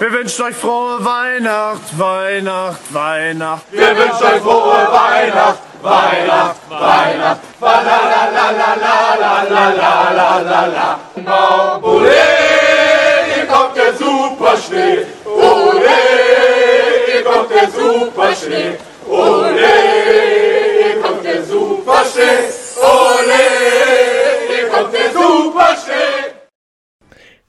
Wir wünschen euch frohe Weihnacht, Weihnacht, Weihnacht. Wir wünschen euch frohe Weihnacht, Weihnacht, Weihnacht. La hier kommt der Superschnee. Ole, hier kommt der Superschnee. Ole, hier kommt der Superschnee. Ole, hier kommt der Superschnee.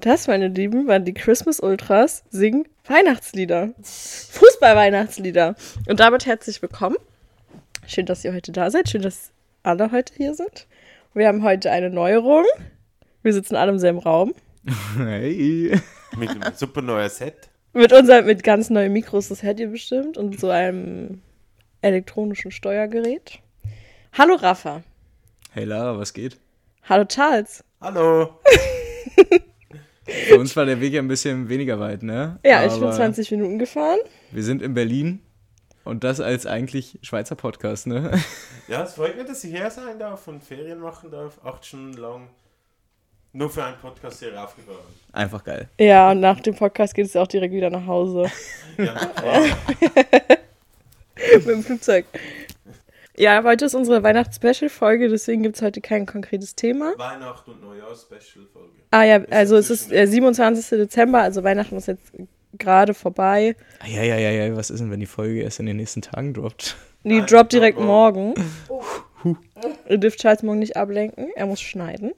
Das, meine Lieben, waren die Christmas Ultras singen Weihnachtslieder. Fußball-Weihnachtslieder. Und damit herzlich willkommen. Schön, dass ihr heute da seid. Schön, dass alle heute hier sind. Wir haben heute eine Neuerung. Wir sitzen alle im selben Raum. Hey. Mit einem super neuen Set. Mit unserem, mit ganz neuen Mikros, das hört ihr bestimmt. Und so einem elektronischen Steuergerät. Hallo Rafa. Hey Lara, was geht? Hallo Charles. Hallo. Für uns war der Weg ja ein bisschen weniger weit, ne? Ja, ich bin Aber 20 Minuten gefahren. Wir sind in Berlin und das als eigentlich Schweizer Podcast, ne? Ja, es freut mich, dass ich hier sein darf und Ferien machen darf. Acht Stunden lang. Nur für einen Podcast hier raufgefahren. Einfach geil. Ja, und nach dem Podcast geht es auch direkt wieder nach Hause. Ja, Mit dem Flugzeug. Ja, heute ist unsere Weihnachts-Special-Folge, deswegen gibt es heute kein konkretes Thema. Weihnacht und Neujahr-Special-Folge. Ah ja, Ist also es ist der 27. Dezember, also Weihnachten ist jetzt gerade vorbei. Ah, Ja, ja, ja, ja, was ist denn, wenn die Folge erst in den nächsten Tagen droppt? Die Nein, droppt direkt morgen. morgen. Ihr dürft Charles morgen nicht ablenken, er muss schneiden.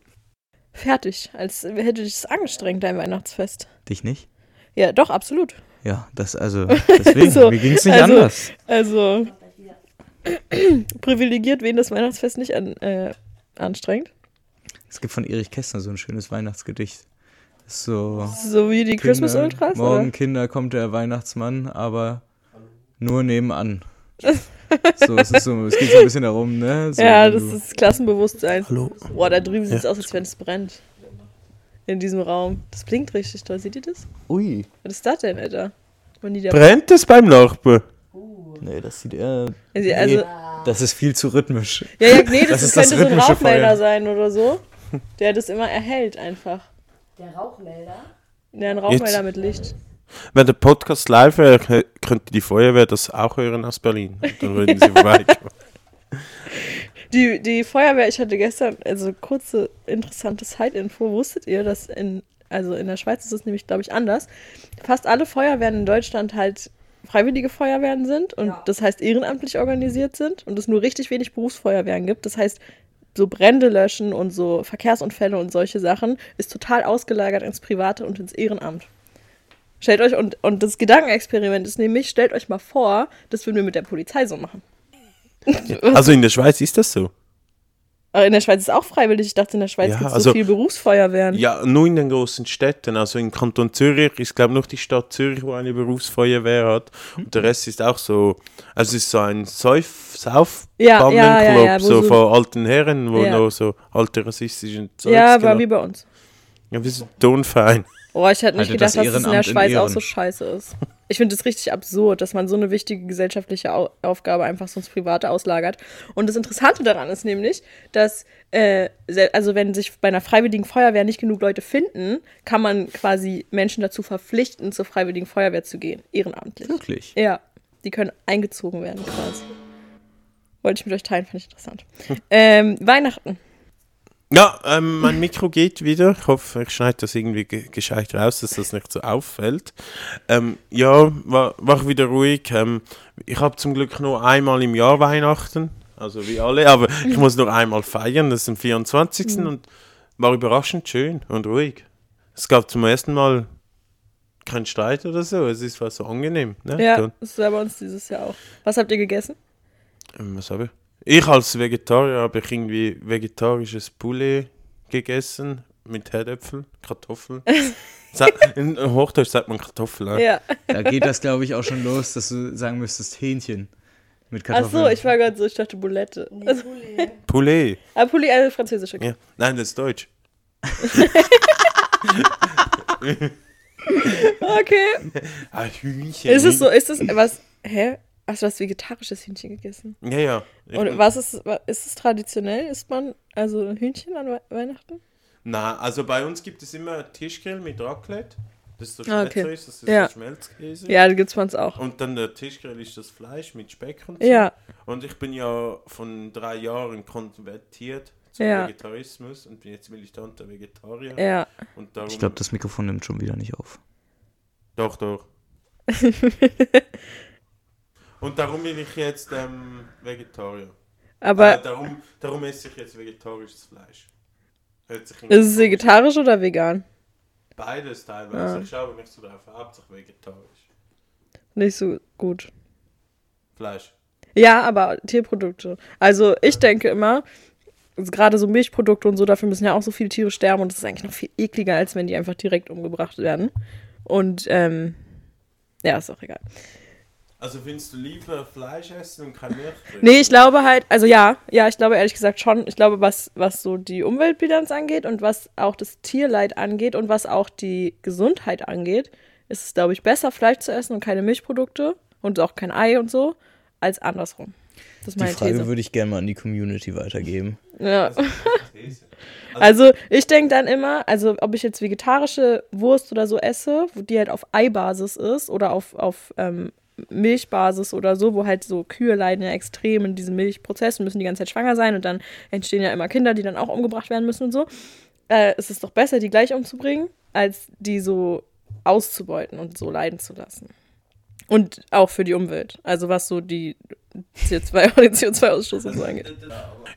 Fertig, als hätte dich es angestrengt, dein Weihnachtsfest. Dich nicht? Ja, doch, absolut. Ja, das also, deswegen, So, mir ging es nicht also- anders. Also, privilegiert, wen das Weihnachtsfest nicht an, äh, anstrengt. Es gibt von Erich Kästner so ein schönes Weihnachtsgedicht. So. So wie die Christmas Kinder, Ultras, Morgen, oder? Kinder, kommt der Weihnachtsmann, aber nur nebenan. so, es, ist so, es geht so ein bisschen darum, ne? So, ja, das du- ist Klassenbewusstsein. Hallo. Boah, da drüben sieht es Ja. aus, als wenn es brennt. In diesem Raum. Das blinkt richtig toll. Seht ihr das? Ui. Was ist das denn, Alter? Brennt es beim Nachbar? Nee, das sieht eher. also, also, Das ist viel zu rhythmisch. ja, ja, nee, das, Das ist ist das könnte so ein Rauchmelder Feuer. sein oder so. Der das immer erhält einfach. Der Rauchmelder? Ja, ein Rauchmelder Jetzt- mit Licht. Wenn der Podcast live wäre, kö- könnte die Feuerwehr das auch hören aus Berlin. Dann würden sie vorbeikommen. Die, die Feuerwehr, ich hatte gestern, also kurze interessante Side-Info, wusstet ihr, dass in, also in der Schweiz ist es nämlich, glaube ich, anders. Fast alle Feuerwehren in Deutschland halt freiwillige Feuerwehren sind und Ja. das heißt ehrenamtlich organisiert sind und es nur richtig wenig Berufsfeuerwehren gibt. Das heißt, so Brände löschen und so Verkehrsunfälle und solche Sachen ist total ausgelagert ins Private und ins Ehrenamt. Stellt euch, und, und das Gedankenexperiment ist nämlich, stellt euch mal vor, das würden wir mit der Polizei so machen. Also in der Schweiz ist das so. Aber in der Schweiz ist es auch freiwillig. Ich dachte, in der Schweiz Ja, gibt es also- so viel Berufsfeuerwehren. Ja, nur in den großen Städten. Also im Kanton Zürich ist, glaube ich, noch die Stadt Zürich, wo eine Berufsfeuerwehr hat. Und der Rest ist auch so, also es ist so ein Sauf, Sauf Ja, ja, ja, so, so- von alten Herren, wo noch so alte rassistische Zeugs Ja, war wie bei uns. Ja, wir sind tonfein. Oh, ich hätte nicht Haltet gedacht, das dass es in der Ehrenamt in Schweiz auch so scheiße ist. Ich finde es richtig absurd, dass man so eine wichtige gesellschaftliche Au Aufgabe einfach so ins Private auslagert. Und das Interessante daran ist nämlich, dass, äh, also wenn sich bei einer freiwilligen Feuerwehr nicht genug Leute finden, kann man quasi Menschen dazu verpflichten, zur freiwilligen Feuerwehr zu gehen. Ehrenamtlich. Wirklich. Ja, die können eingezogen werden quasi. Wollte ich mit euch teilen, fand ich interessant. Ähm, Weihnachten. Ja, ähm, mein Mikro geht wieder. Ich hoffe, ich schneide das irgendwie ge gescheit raus, dass das nicht so auffällt. Ähm, ja, war, war wieder ruhig. Ähm, ich habe zum Glück nur einmal im Jahr Weihnachten, also wie alle, aber ich muss nur einmal feiern, das ist am 24. und war überraschend schön und ruhig. Es gab zum ersten Mal keinen Streit oder so, es ist was so angenehm. Ne? Ja, das war bei uns dieses Jahr auch. Was habt ihr gegessen? ähm, was habe ich? Ich als Vegetarier habe ich irgendwie vegetarisches Poulet gegessen mit Herdöpfel, Kartoffeln. In Hochdeutsch sagt man Kartoffel. Ne? Ja. Da geht das, glaube ich, auch schon los, dass du sagen müsstest Hähnchen mit Ach Kartoffeln. so, ich war gerade so, ich dachte Boulette. Also, Poulet. ah, Poulet, also französisch, okay. Ja. Nein, das ist Deutsch. Okay. Ah, Hühnchen. Ist es so, ist es was, hä? Hast du was vegetarisches Hühnchen gegessen? Ja, ja. Ich Und was ist, ist es traditionell? Isst man also Hühnchen an We Weihnachten? Na, also bei uns gibt es immer Tischgrill mit Raclette. Das ist so Ah, okay. Das ist Ja. so Schmelzkäse. Ja, da gibt's bei uns auch. Und dann der Tischgrill ist das Fleisch mit Speck und so. Ja, Und ich bin ja von drei Jahren konvertiert zum Ja. Vegetarismus und bin jetzt militanter Vegetarier. ja. Und darum, Ich glaube, das Mikrofon nimmt schon wieder nicht auf. Doch, doch. und darum bin ich jetzt ähm, Vegetarier. Aber äh, darum, darum esse ich jetzt vegetarisches Fleisch. Hört sich ist es vegetarisch oder vegan? Beides teilweise. Ah. Ich schaue nicht so drauf. Hauptsache vegetarisch. Nicht so gut. Fleisch. Ja, aber Tierprodukte. Also ich denke immer, also gerade so Milchprodukte und so, dafür müssen ja auch so viele Tiere sterben und das ist eigentlich noch viel ekliger, als wenn die einfach direkt umgebracht werden. Und ähm, ja, ist auch egal. Also findest du lieber Fleisch essen und kein Milch trinken? Nee, ich glaube halt, also ja, ja, ich glaube ehrlich gesagt schon, ich glaube, was, was so die Umweltbilanz angeht und was auch das Tierleid angeht und was auch die Gesundheit angeht, ist es, glaube ich, besser, Fleisch zu essen und keine Milchprodukte und auch kein Ei und so, als andersrum. Das ist Die meine Frage These. würde ich gerne mal an die Community weitergeben. Ja. These. Also ich denke dann immer, also ob ich jetzt vegetarische Wurst oder so esse, wo die halt auf Eibasis ist oder auf, auf ähm, Milchbasis oder so, wo halt so Kühe leiden ja extrem in diesem Milchprozess und müssen die ganze Zeit schwanger sein und dann entstehen ja immer Kinder, die dann auch umgebracht werden müssen und so. Äh, es ist doch besser, die gleich umzubringen, als die so auszubeuten und so leiden zu lassen. Und auch für die Umwelt. Also was so die CO2 den CO2-Ausstoß und so angeht.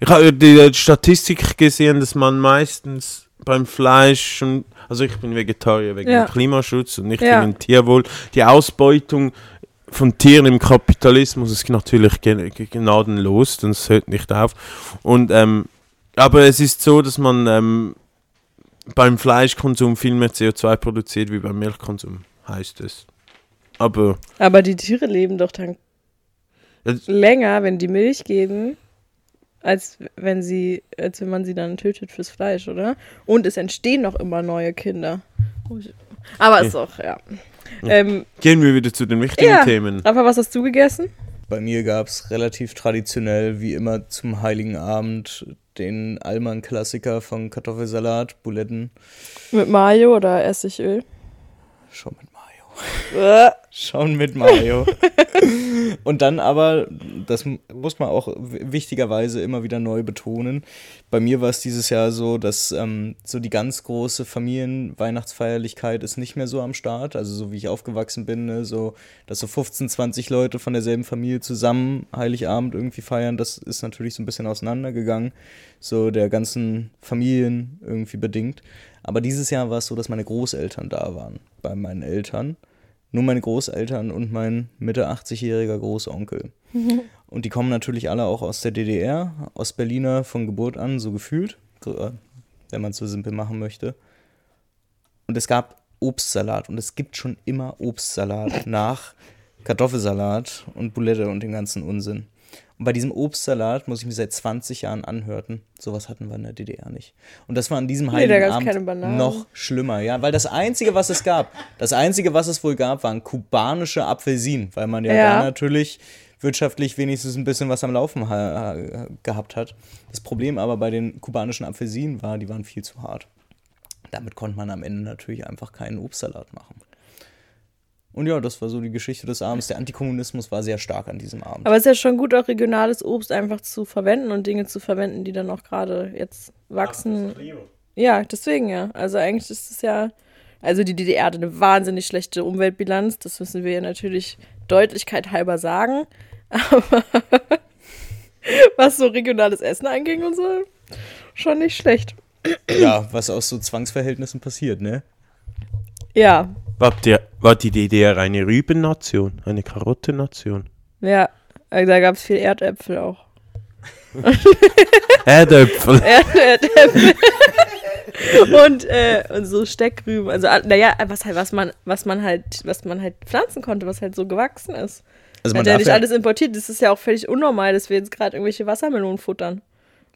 Ich habe die Statistik gesehen, dass man meistens beim Fleisch schon, also ich bin Vegetarier wegen Ja. Klimaschutz und nicht Ja. wegen Tierwohl, die Ausbeutung von Tieren im Kapitalismus ist natürlich gnadenlos, das hört nicht auf. Und ähm, aber es ist so, dass man ähm, beim Fleischkonsum viel mehr CO2 produziert wie beim Milchkonsum, heißt es. Aber Aber die Tiere leben doch dann länger, wenn die Milch geben, als wenn sie, als wenn man sie dann tötet fürs Fleisch, oder? Und es entstehen noch immer neue Kinder. Aber ist auch, ja. Ähm, gehen wir wieder zu den wichtigen Ja. Themen. Rafa, was hast du gegessen? Bei mir gab es relativ traditionell, wie immer zum Heiligen Abend, den Allmann-Klassiker von Kartoffelsalat, Buletten. Mit Mayo oder Essigöl? Schon Schon mit Mayo. Und dann aber, das muss man auch wichtigerweise immer wieder neu betonen. Bei mir war es dieses Jahr so, dass ähm, so die ganz große Familienweihnachtsfeierlichkeit ist nicht mehr so am Start. Also so wie ich aufgewachsen bin, ne, so, dass so 15, 20 Leute von derselben Familie zusammen Heiligabend irgendwie feiern, das ist natürlich so ein bisschen auseinandergegangen. So der ganzen Familien irgendwie bedingt. Aber dieses Jahr war es so, dass meine Großeltern da waren bei meinen Eltern. Nur meine Großeltern und mein Mitte 80-jähriger Großonkel. Und die kommen natürlich alle auch aus der DDR, Ostberliner von Geburt an, so gefühlt, äh, wenn man es so simpel machen möchte. Und es gab Obstsalat und es gibt schon immer Obstsalat nach Kartoffelsalat und Boulette und den ganzen Unsinn. Und bei diesem Obstsalat muss ich mir seit 20 Jahren anhörten. Sowas hatten wir in der DDR nicht. Und das war an diesem Nee, Heiligen gab's Abend noch schlimmer, ja, weil das Einzige, was es gab, das Einzige, was es wohl gab, waren kubanische Apfelsinen, weil man ja, Ja. da natürlich wirtschaftlich wenigstens ein bisschen was am Laufen ha gehabt hat. Das Problem aber bei den kubanischen Apfelsinen war, die waren viel zu hart. Damit konnte man am Ende natürlich einfach keinen Obstsalat machen. Und ja, das war so die Geschichte des Abends. Der Antikommunismus war sehr stark an diesem Abend. Aber es ist ja schon gut, auch regionales Obst einfach zu verwenden und Dinge zu verwenden, die dann auch gerade jetzt wachsen. Ja, deswegen ja. Also eigentlich ist es ja. Also die DDR hatte eine wahnsinnig schlechte Umweltbilanz, das müssen wir ja natürlich Deutlichkeit halber sagen. Aber was so regionales Essen anging und so, schon nicht schlecht. ja, was aus so Zwangsverhältnissen passiert, ne? Ja, War, der, war die DDR eine Rübennation, eine Karottennation? ja. Also da gab es viel Erdäpfel auch. Erdäpfel. Erdäpfel. und, äh, und so Steckrüben. Also, ah, naja, was halt, was man, was man halt, was man halt pflanzen konnte, was halt so gewachsen ist. Also Man hat ja nicht alles importiert. Das ist ja auch völlig unnormal, dass wir jetzt gerade irgendwelche Wassermelonen futtern.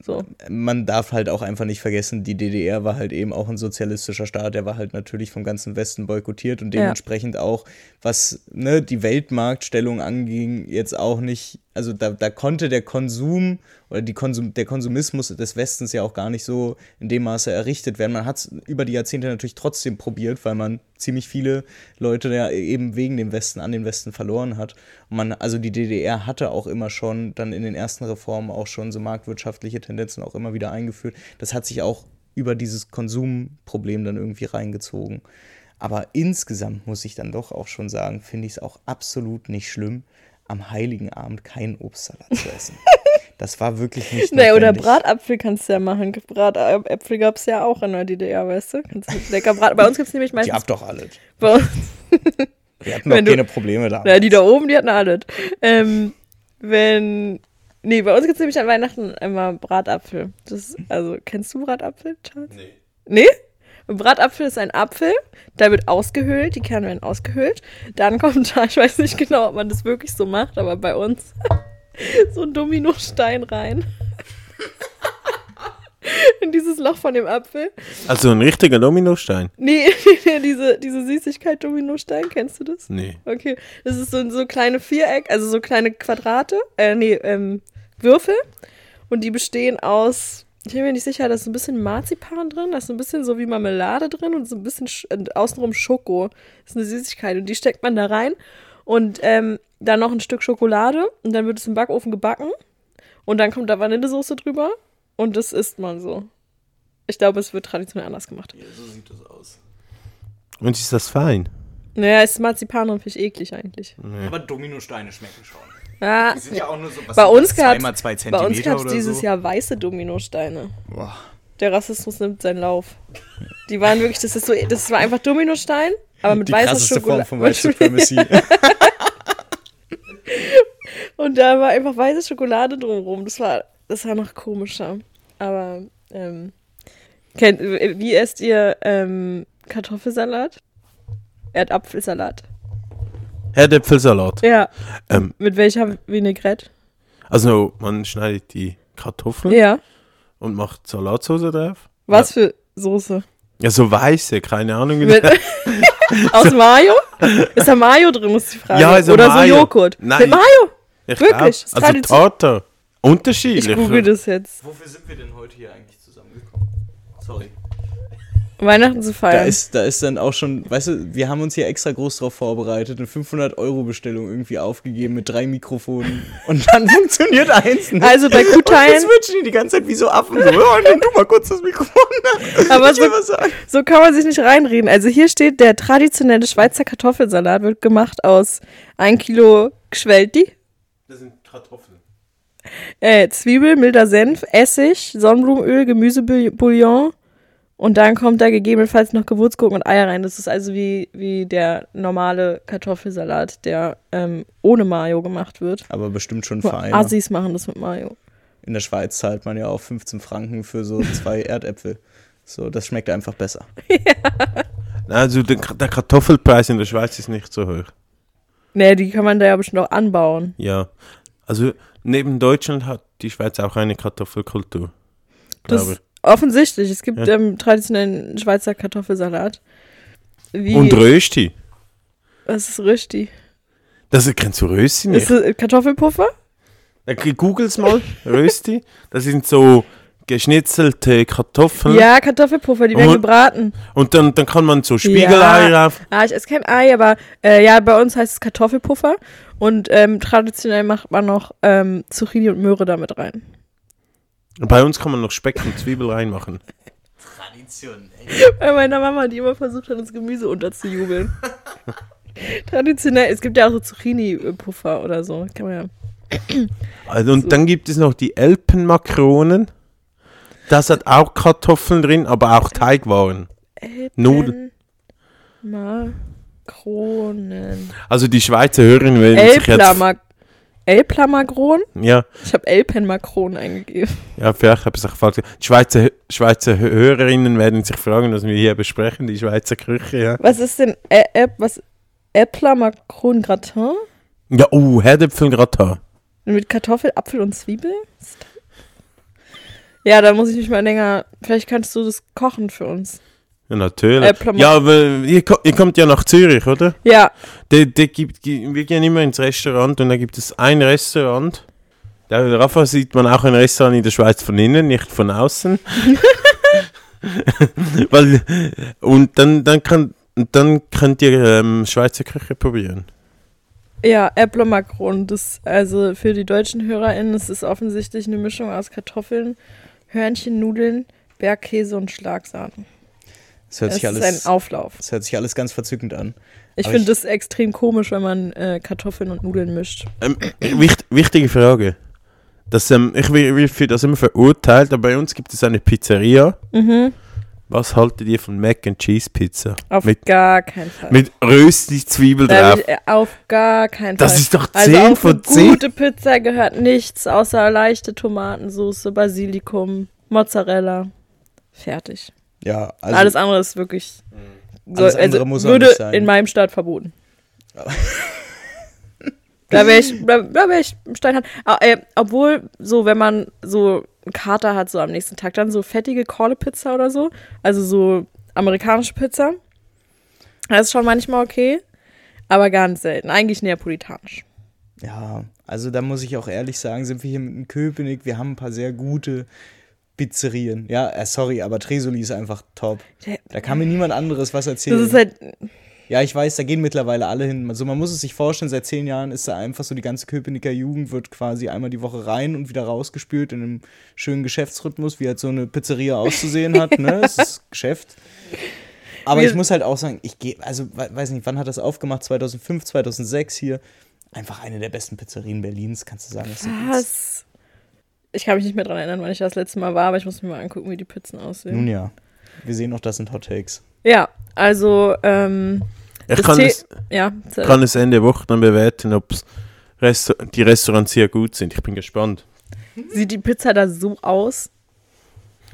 So. man darf halt auch einfach nicht vergessen, die DDR war halt eben auch ein sozialistischer Staat, der war halt natürlich vom ganzen Westen boykottiert und Ja. dementsprechend auch was ne, die Weltmarktstellung anging, jetzt auch nicht, also da, da konnte der Konsum oder die Konsum, der Konsumismus des Westens ja auch gar nicht so in dem Maße errichtet werden. Man hat es über die Jahrzehnte natürlich trotzdem probiert, weil man ziemlich viele Leute ja eben wegen dem Westen an den Westen verloren hat. Und man, also die DDR hatte auch immer schon dann in den ersten Reformen auch schon so marktwirtschaftliche Tendenzen auch immer wieder eingeführt. Das hat sich auch über dieses Konsumproblem dann irgendwie reingezogen. Aber insgesamt muss ich dann doch auch schon sagen, finde ich es auch absolut nicht schlimm, am Heiligen Abend keinen Obstsalat zu essen. Das war wirklich nicht Nee, oder. Bratapfel kannst du ja machen. Bratapfel gab es ja auch in der DDR, weißt du? Kannst du lecker Brat Bei uns gibt es nämlich Die meistens. habt doch alles. Bei uns, Wir hatten doch keine Probleme da. ja, die da oben, die hatten alles. Ähm, wenn. Nee, bei uns gibt es nämlich an Weihnachten immer Bratapfel. Das, also, kennst du Bratapfel, Charles? Nee. Nee? Ein Bratapfel ist ein Apfel, der wird ausgehöhlt, die Kerne werden ausgehöhlt. Dann kommt da, ich weiß nicht genau, ob man das wirklich so macht, aber bei uns so ein Dominostein rein. In dieses Loch von dem Apfel. Also ein richtiger Dominostein? Nee, diese, diese Süßigkeit Dominostein, kennst du das? Nee. Okay, das ist so, so kleine Viereck, also so kleine Quadrate, äh, nee, ähm, Würfel. Und die bestehen aus, ich bin mir nicht sicher, da ist ein bisschen Marzipan drin, da ist ein bisschen so wie Marmelade drin und so ein bisschen Sch äh, außenrum Schoko. Das ist eine Süßigkeit und die steckt man da rein. Und ähm, dann noch ein Stück Schokolade und dann wird es im Backofen gebacken. Und dann kommt da Vanillesoße drüber und das isst man so. Ich glaube, es wird traditionell anders gemacht. so sieht das aus. Und ist das fein? Naja, ist Marzipan und Fisch eklig eigentlich. Aber Dominosteine schmecken schon. Ja, Die sind ja auch nur so was Bei uns das, gab's- zwei Bei Zentimeter uns gab es dieses so. Jahr weiße Dominosteine. Boah. Der Rassismus nimmt seinen Lauf. Die waren wirklich, das ist so, das war einfach Dominostein, aber mit Die weißer krasseste Form Schokolade. von White Supremacy. Und da war einfach weiße Schokolade drumherum. Das war, das war noch komischer. Aber, ähm, kennt, wie esst ihr ähm, Kartoffelsalat? Erdapfelsalat. Herdäpfelsalat. Ja. Ähm, Mit welcher Vinaigrette? also man schneidet die Kartoffeln Ja. und macht Salatsauce drauf. Was für Soße? Ja, so weiße, keine Ahnung. aus Mayo? Ist da Mayo drin, ist die Frage. Ja, also Oder Mayo. so Joghurt. Nein. Mit Mayo? Ich Wirklich? glaub, Also Tartar. Unterschiedlich. Ich google das jetzt. Wofür sind wir denn heute hier eigentlich zusammengekommen? Sorry. Weihnachten zu Da feiern. ist, da ist dann auch schon, weißt du, wir haben uns hier extra groß drauf vorbereitet, eine 500-Euro-Bestellung irgendwie aufgegeben mit drei Mikrofonen und dann funktioniert eins nicht. Also bei Und Guteilen, switchen die die ganze Zeit wie so Affen. So, oh, nimm du mal kurz das Mikrofon. aber so, so kann man sich nicht reinreden. Also hier steht, der traditionelle Schweizer Kartoffelsalat wird gemacht aus 1 Kilo sind Kartoffeln. äh, Zwiebel, milder Senf, Essig, Sonnenblumenöl, Gemüsebouillon und dann kommt da gegebenenfalls noch Gewürzgurken und Eier rein. Das ist also wie, wie der normale Kartoffelsalat, der ähm, ohne Mayo gemacht wird. Aber bestimmt schon feiner. Assis machen das mit Mayo. In der Schweiz zahlt man ja auch 15 Franken für so zwei Erdäpfel. So, das schmeckt einfach besser. Also der, der Kartoffelpreis in der Schweiz ist nicht so hoch. Nee, die kann man da ja bestimmt auch anbauen. Ja. Also neben Deutschland hat die Schweiz auch eine Kartoffelkultur. Das Glaube ist offensichtlich. Es gibt Ja. ähm, traditionellen Schweizer Kartoffelsalat. Wie, ich. Und Rösti. was ist Rösti? Das kennst du Rösti nicht? Ist das Kartoffelpuffer? Googles mal, Rösti. Das sind so geschnitzelte Kartoffeln. Ja, Kartoffelpuffer, die werden Und- gebraten. Und dann, dann kann man so Spiegelei Ja. rauf. Ah, ich esse kein Ei, aber äh, ja, bei uns heißt es Kartoffelpuffer. Und ähm, traditionell macht man noch ähm, Zucchini und Möhre damit rein. Bei uns kann man noch Speck und Zwiebel reinmachen. Tradition, Bei meiner Mama, die immer versucht hat, uns Gemüse unterzujubeln. traditionell, es gibt ja auch so Zucchini-Puffer oder so. Kann man ja. Also, und So. dann gibt es noch die Elpenmakronen. Das hat auch Kartoffeln drin, aber auch Teigwaren. Nudeln. Makronen. Also die Schweizer Hörerinnen werden sich jetzt... Elplamag Elplamagron? Ja, Ich habe Elpenmakronen eingegeben. ja, vielleicht habe ich es gefragt. Die Schweizer, Schweizer Hörerinnen werden sich fragen, was wir hier besprechen, die Schweizer Küche, ja. Was ist denn Ä Ä was Äpplermakron Gratin? Ja, oh, Herdäpfelgratin. Mit Kartoffel, Apfel und Zwiebel? Ja, da muss ich mich mal länger. Vielleicht kannst du das kochen für uns. Ja, natürlich. Äh, ja, aber ihr, ihr kommt ja nach Zürich, oder? Ja, Der, der gibt, gi- wir gehen immer ins Restaurant und da gibt es ein Restaurant. Der Rafa sieht man auch ein Restaurant in der Schweiz von innen, nicht von außen. Weil, und dann, dann, kann, dann könnt ihr ähm, Schweizer Küche probieren. ja, Äpfel Macron. Das, also für die deutschen HörerInnen, das ist offensichtlich eine Mischung aus Kartoffeln, Hörnchen, Nudeln, Bergkäse und Schlagsahne. Das hört, Es sich ist alles, ein Auflauf. das hört sich alles ganz verzückend an. Ich finde das extrem komisch, wenn man äh, Kartoffeln und Nudeln mischt. Ähm, wicht, wichtige Frage. Das, ähm, ich will, will für das immer verurteilt, aber bei uns gibt es eine Pizzeria. Mhm. Was haltet ihr von Mac and Cheese Pizza? Auf Mit- gar keinen Fall. Mit Rösti-Zwiebel Da drauf. ich, äh, auf gar keinen Das Fall. ist doch also 10 auf von eine 10. gute Pizza gehört nichts außer leichte Tomatensauce, Basilikum, Mozzarella. Fertig. Ja, also Alles andere ist wirklich. So, Alles andere also muss auch würde nicht sein. in meinem Staat verboten. da wäre ich, da, da wär ich steinhart. Ah, äh, obwohl, so, wenn man so Kater hat, so am nächsten Tag, dann so fettige Corle-Pizza oder so, also so amerikanische Pizza, das ist schon manchmal okay, aber ganz selten. Eigentlich neapolitanisch. Ja, also da muss ich auch ehrlich sagen, sind wir hier mit dem Köpenick, wir haben ein paar sehr gute Pizzerien. Ja, äh, sorry, aber Tresoli ist einfach top. Da kann mir niemand anderes was erzählen. Das ist halt, ja, ich weiß, da gehen mittlerweile alle hin. Also man muss es sich vorstellen, seit zehn Jahren ist da einfach so, die ganze Köpenicker Jugend wird quasi einmal die Woche rein und wieder rausgespült in einem schönen Geschäftsrhythmus, wie halt so eine Pizzeria auszusehen hat. Ne? Es ist Geschäft. Aber ich muss halt auch sagen, ich gehe, also we- weiß nicht, wann hat das aufgemacht? 2005, 2006 hier. Einfach eine der besten Pizzerien Berlins, kannst du sagen. Das ist was? Ich kann mich nicht mehr dran erinnern, wann ich das letzte Mal war, aber ich muss mir mal angucken, wie die Pizzen aussehen. Nun ja, wir sehen noch, das sind Hot Takes. Ja, also, ähm, Ich kann es, ja. kann es Ende Woche dann bewerten, ob Resta die Restaurants hier gut sind. Ich bin gespannt. Sieht die Pizza da so aus?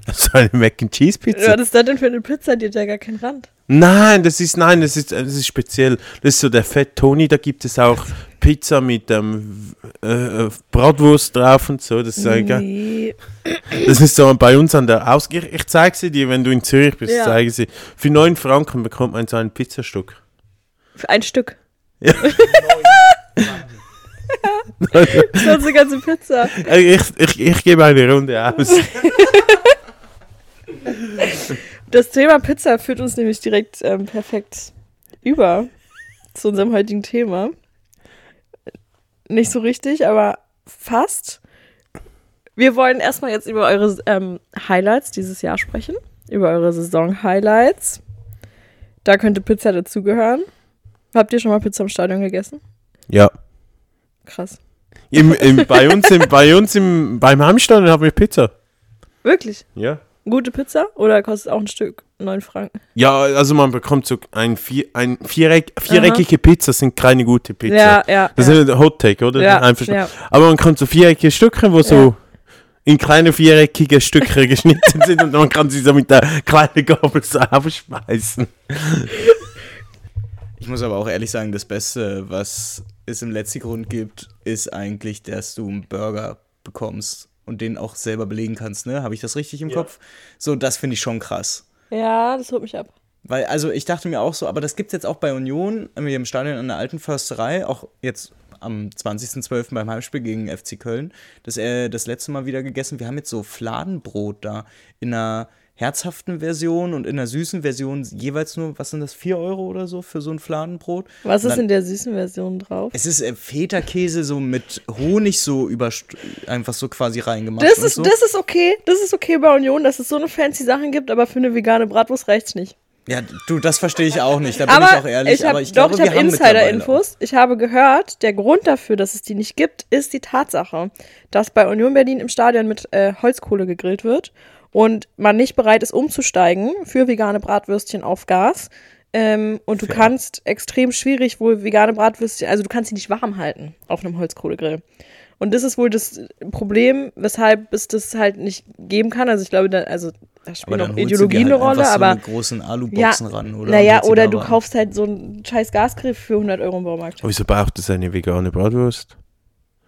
So eine Mac and Cheese Pizza. Was ist das denn für eine Pizza? Die hat ja gar keinen Rand. Nein, das ist nein, das ist das ist speziell. Das ist so der Fett Tony. Da gibt es auch Pizza mit ähm, äh, Bratwurst drauf und so. Das ist, äh, Nee. das ist so bei uns an der Aus. Ich, ich zeige sie dir, wenn du in Zürich bist. Ja. Zeige sie. Für 9 Franken bekommt man so ein Pizzastück. Ein Stück. Ja. Das ist eine ganze Pizza. Ich, ich, ich gebe eine Runde aus. Das Thema Pizza führt uns nämlich direkt ähm, perfekt über zu unserem heutigen Thema. Nicht so richtig, aber fast. Wir wollen erstmal jetzt über eure ähm, Highlights dieses Jahr sprechen. Über eure Saison-Highlights. Da könnte Pizza dazugehören. Habt ihr schon mal Pizza im Stadion gegessen? Ja. Krass. Im, im, bei uns, im, bei uns im, beim Heimstadion haben wir Pizza. Wirklich? Ja. Gute Pizza? Oder kostet auch ein Stück 9 Franken? Ja, also man bekommt so ein, vier, ein viereck, viereckige Pizza sind keine gute Pizza. Ja, ja. Das ja. ist ein Hot Take, oder? ja, Einverstanden. ja. Aber man kann so viereckige Stücke, wo so Ja. in kleine viereckige Stücke geschnitten sind und man kann sie so mit der kleinen Gabel so aufschmeißen. Ich muss aber auch ehrlich sagen, das Beste, was es im Letzigrund gibt, ist eigentlich, dass du einen Burger bekommst und den auch selber belegen kannst, ne? Habe ich das richtig im Kopf? So, das finde ich schon krass. Ja, das holt mich ab. Weil, also ich dachte mir auch so, aber das gibt es jetzt auch bei Union, wir im Stadion an der alten Försterei, auch jetzt am 20.12. beim Heimspiel gegen FC Köln, das äh, das letzte Mal wieder gegessen. Wir haben jetzt so Fladenbrot da in einer herzhaften Version und in einer süßen Version jeweils nur, was sind das, 4 Euro oder so für so ein Fladenbrot? Was ist in der süßen Version drauf? Es ist äh, Feta-Käse so mit Honig so über einfach so quasi reingemacht. Das ist, so. das ist okay. Das ist okay bei Union, dass es so eine fancy Sachen gibt, aber für eine vegane Bratwurst reicht's nicht. Ja, du, das verstehe ich auch nicht. Da bin aber ich auch ehrlich. hab, aber ich doch, glaube, ich habe Insider-Infos. Ich habe gehört, der Grund dafür, dass es die nicht gibt, ist die Tatsache, dass bei Union Berlin im Stadion mit äh, Holzkohle gegrillt wird und man nicht bereit ist, umzusteigen für vegane Bratwürstchen auf Gas. Ähm, und du Fair. kannst extrem schwierig wohl vegane Bratwürstchen, also du kannst sie nicht warm halten auf einem Holzkohlegrill. Und das ist wohl das Problem, weshalb es das halt nicht geben kann. Also ich glaube, da, also da Aber spielt dann auch holst du Ideologie dir eine halt Rolle, aber So eine großen Aluboxen ran, oder? naja, oder du kaufst halt so einen scheiß Gasgrill für 100 Euro im Baumarkt. Wieso braucht es eine vegane Bratwurst?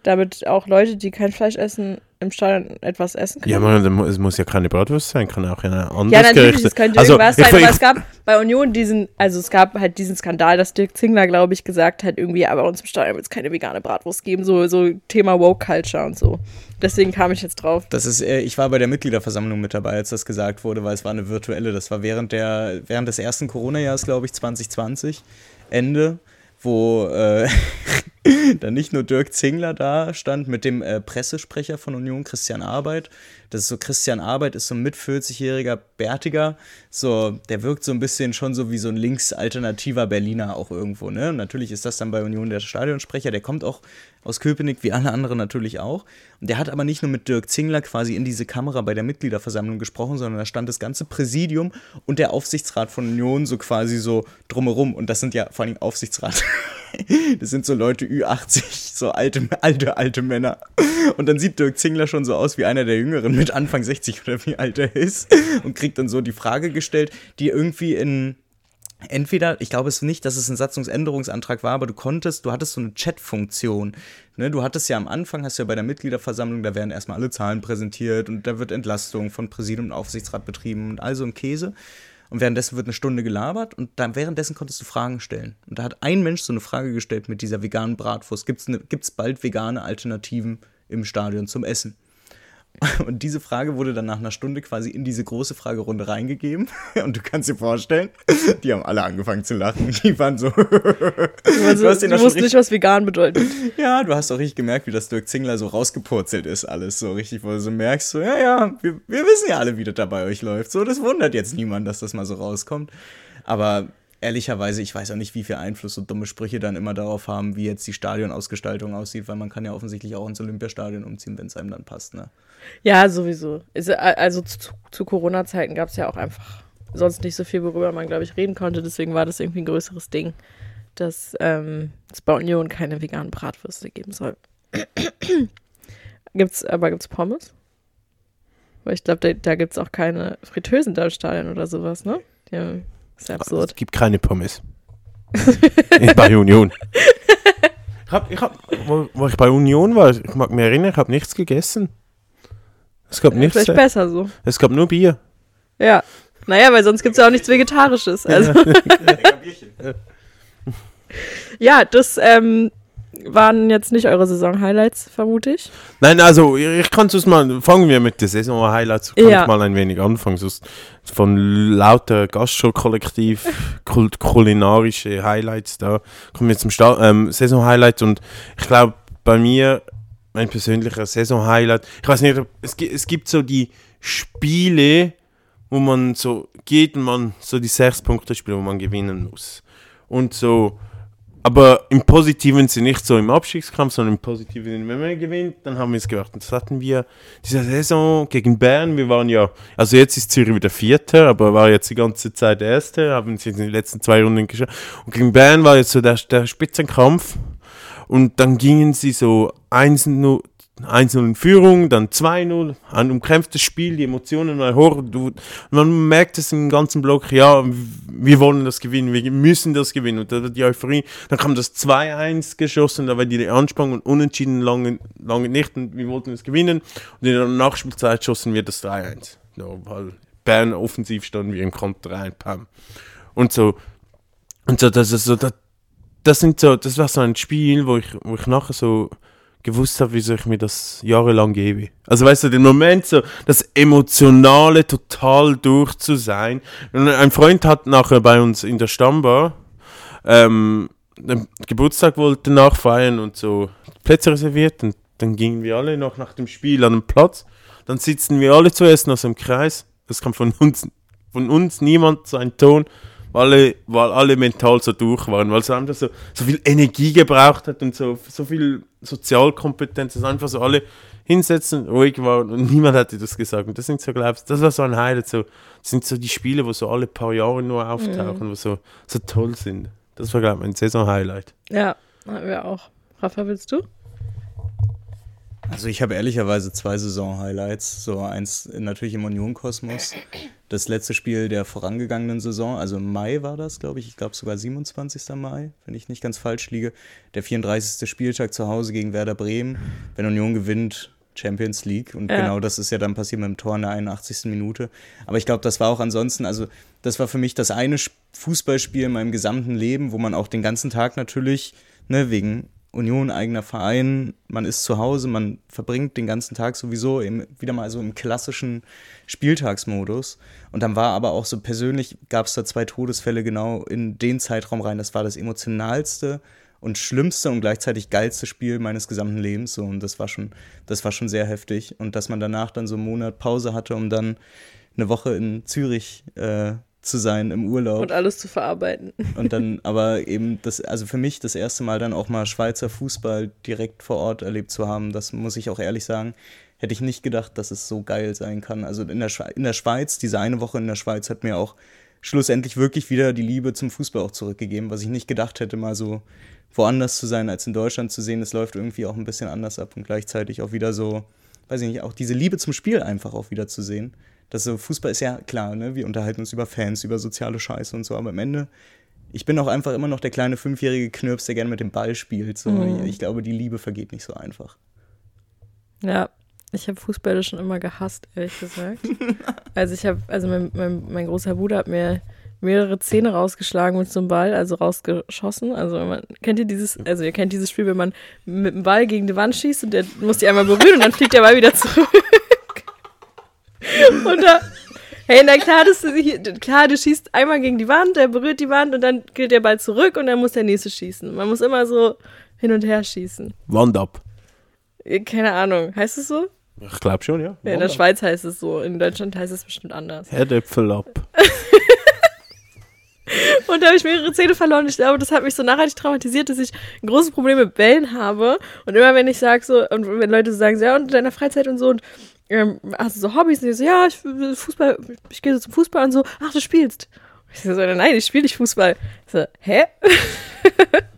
Damit auch Leute, die kein Fleisch essen, im Stadion etwas essen können? Ja, man, es muss ja keine Bratwurst sein, kann auch eine andere Ja, natürlich, es könnte also, irgendwas ich, sein, aber ich, es gab bei Union diesen, also es gab halt diesen Skandal, dass Dirk Zingler, glaube ich, gesagt hat, irgendwie, aber uns im Stadion wird es keine vegane Bratwurst geben, so, so Thema Woke Culture und so. Deswegen kam ich jetzt drauf. Das ist, äh, ich war bei der Mitgliederversammlung mit dabei, als das gesagt wurde, weil es war eine virtuelle. Das war während der, während des ersten Corona-Jahres, glaube ich, 2020, Ende, wo äh, dann nicht nur Dirk Zingler da stand mit dem äh, Pressesprecher von Union, Christian Arbeit. Das ist so, Christian Arbeit ist so ein mit 40-jähriger Bärtiger. So, der wirkt so ein bisschen schon so wie so ein links-alternativer Berliner auch irgendwo, ne? Und natürlich ist das dann bei Union der Stadionsprecher. Der kommt auch aus Köpenick, wie alle anderen natürlich auch. Und der hat aber nicht nur mit Dirk Zingler quasi in diese Kamera bei der Mitgliederversammlung gesprochen, sondern da stand das ganze Präsidium und der Aufsichtsrat von Union so quasi so drumherum. Und das sind ja vor allem Aufsichtsrat. Das sind so Leute Ü80, so alte, alte, alte Männer. Und dann sieht Dirk Zingler schon so aus wie einer der Jüngeren mit Anfang 60 oder wie alt er ist und kriegt dann so die Frage gestellt, die irgendwie in entweder, ich glaube es nicht, dass es ein Satzungsänderungsantrag war, aber du konntest, du hattest so eine Chat-Funktion. Ne, du hattest ja am Anfang, hast ja bei der Mitgliederversammlung, da werden erstmal alle Zahlen präsentiert und da wird Entlastung von Präsidium und Aufsichtsrat betrieben und all so ein Käse. Und währenddessen wird eine Stunde gelabert und dann währenddessen konntest du Fragen stellen. Und da hat ein Mensch so eine Frage gestellt mit dieser veganen Bratwurst. Gibt es ne, bald vegane Alternativen im Stadion zum Essen? Und diese Frage wurde dann nach einer Stunde quasi in diese große Fragerunde reingegeben. Und du kannst dir vorstellen, die haben alle angefangen zu lachen. Die waren so. Also, hast du da wussten schon nicht, was vegan bedeutet. ja, du hast auch richtig gemerkt, wie das Dirk Zingler so rausgepurzelt ist, alles so richtig, wo du so merkst, so, ja, ja, wir, wir wissen ja alle, wie das da bei euch läuft. So, das wundert jetzt niemand, dass das mal so rauskommt. Aber ehrlicherweise, ich weiß auch nicht, wie viel Einfluss so dumme Sprüche dann immer darauf haben, wie jetzt die Stadionausgestaltung aussieht, weil man kann ja offensichtlich auch ins Olympiastadion umziehen, wenn es einem dann passt, ne? Ja, sowieso. Äh, Also zu, zu Corona-Zeiten gab es ja auch einfach sonst nicht so viel, worüber man, glaube ich, reden konnte. Deswegen war das irgendwie ein größeres Ding, dass ähm, es bei Union keine veganen Bratwürste geben soll. gibt's, aber gibt es Pommes? Weil ich glaube, da, da gibt es auch keine Fritteusen da im Stadion oder sowas, ne? Ja, ist ja Es absurd. gibt keine Pommes. bei Union. Ich hab, ich hab, wo, wo ich bei Union war, ich mag mich erinnern, ich habe nichts gegessen. Es gab nichts. Vielleicht besser so. Es gab nur Bier. Ja. Naja, weil sonst gibt es ja auch nichts Vegetarisches. Also. ja, das ähm, waren jetzt nicht eure Saison-Highlights, vermute ich. Nein, also ich, kann es mal, fangen wir mit der Saison-Highlights, kann Ja. ich mal ein wenig anfangen. Sonst von lauter Gastro-Kollektiv, kul kulinarische Highlights, da kommen wir zum Start, ähm, Saison-Highlights und ich glaube, bei mir, mein persönlicher Saison-Highlight, ich weiß nicht, es, es gibt so die Spiele, wo man so geht und man so die sechs Punkte spielt, wo man gewinnen muss. Und so, aber im positiven Sinne, nicht so im Abstiegskampf, sondern im positiven Sinne, wenn man gewinnt, dann haben wir es gemacht. Und das hatten wir diese Saison gegen Bern. Wir waren ja, also jetzt ist Zürich wieder Vierter, aber war jetzt die ganze Zeit Erster, haben sie in den letzten zwei Runden geschafft. Und gegen Bern war jetzt so der, der Spitzenkampf. Und dann gingen sie so 1-0 1-0 in Führung, dann 2-0, ein umkämpftes Spiel, die Emotionen waren hoch. Du, man merkt es im ganzen Block, ja, wir wollen das gewinnen, wir müssen das gewinnen. Und die Euphorie, dann kam das 2-1 geschossen, da war die Anspannung und unentschieden lange, lange nicht und wir wollten es gewinnen. Und in der Nachspielzeit schossen wir das 3-1. Ja, weil Bern offensiv standen wir im Konter rein, pam. Und so, und so, das ist so, das, das sind so, das war so ein Spiel, wo ich, wo ich nachher so gewusst habe, wieso ich mir das jahrelang gebe. Also weißt du, den Moment so, das Emotionale total durch zu sein. Und ein Freund hat nachher bei uns in der Stammbar ähm, den Geburtstag wollte nachfeiern und so Plätze reserviert und dann gingen wir alle noch nach dem Spiel an den Platz. Dann sitzen wir alle zuerst noch so im Kreis. Das kam von uns, von uns niemand so ein Ton, alle, weil alle mental so durch waren, weil es einfach so, so viel Energie gebraucht hat und so, so viel Sozialkompetenz, dass einfach so alle hinsetzen, ruhig waren und niemand hatte das gesagt. Und das sind so, glaubst das war so ein Highlight, so, das sind so die Spiele, wo so alle paar Jahre nur auftauchen, wo so, so toll sind. Das war, glaube ich, mein Saison-Highlight. Ja, wir auch. Rafa, willst du? Also ich habe ehrlicherweise zwei Saison-Highlights. So eins natürlich im Union-Kosmos. Das letzte Spiel der vorangegangenen Saison, also im Mai war das, glaube ich. Ich glaube sogar 27. Mai, wenn ich nicht ganz falsch liege. Der 34. Spieltag zu Hause gegen Werder Bremen. Wenn Union gewinnt, Champions League. Und Ja. genau das ist ja dann passiert mit dem Tor in der 81. Minute. Aber ich glaube, das war auch ansonsten, also das war für mich das eine Sp- Fußballspiel in meinem gesamten Leben, wo man auch den ganzen Tag natürlich, ne, wegen Union, eigener Verein, man ist zu Hause, man verbringt den ganzen Tag sowieso im, wieder mal so im klassischen Spieltagsmodus. Und dann war aber auch so persönlich, gab es da zwei Todesfälle genau in den Zeitraum rein. Das war das emotionalste und schlimmste und gleichzeitig geilste Spiel meines gesamten Lebens. So, und das war schon, das war schon sehr heftig. Und dass man danach dann so einen Monat Pause hatte, um dann eine Woche in Zürich äh, zu sein im Urlaub. Und alles zu verarbeiten. Und dann aber eben das, also für mich das erste Mal dann auch mal Schweizer Fußball direkt vor Ort erlebt zu haben, das muss ich auch ehrlich sagen, hätte ich nicht gedacht, dass es so geil sein kann. Also in der, Schwe in der Schweiz, diese eine Woche in der Schweiz hat mir auch schlussendlich wirklich wieder die Liebe zum Fußball auch zurückgegeben, was ich nicht gedacht hätte, mal so woanders zu sein, als in Deutschland zu sehen. Es läuft irgendwie auch ein bisschen anders ab und gleichzeitig auch wieder so, weiß ich nicht, auch diese Liebe zum Spiel einfach auch wieder zu sehen. Das so, Fußball ist ja klar, ne? Wir unterhalten uns über Fans, über soziale Scheiße und so, aber am Ende, ich bin auch einfach immer noch der kleine fünfjährige Knirps, der gerne mit dem Ball spielt. So. Mhm. Ich, glaube, die Liebe vergeht nicht so einfach. Ja, ich habe Fußball schon immer gehasst, ehrlich gesagt. also ich habe, also mein, mein, mein großer Bruder hat mir mehrere Zähne rausgeschlagen mit so einem Ball, also rausgeschossen. Also man, kennt ihr dieses, also ihr kennt dieses Spiel, wenn man mit dem Ball gegen die Wand schießt und der muss die einmal berühren und dann fliegt der Ball wieder zurück. Und da, hey, na klar, das, klar, du schießt einmal gegen die Wand, der berührt die Wand und dann geht der Ball zurück und dann muss der nächste schießen. Man muss immer so hin und her schießen. Wand ab. Keine Ahnung, heißt es so? Ich glaube schon, ja. Ja, in der Schweiz heißt es so, in Deutschland heißt es bestimmt anders. Herdäpfel ab. Und da habe ich mehrere Zähne verloren. Ich glaube, das hat mich so nachhaltig traumatisiert, dass ich ein großes Problem mit Bällen habe. Und immer wenn ich sage so, und wenn Leute so sagen, so, ja, und in deiner Freizeit und so, und ähm, hast du so Hobbys? Und ich so, ja, ich Fußball, ich gehe so zum Fußball und so, ach, du spielst. Ich so, nein, ich spiele nicht Fußball. Ich so, hä?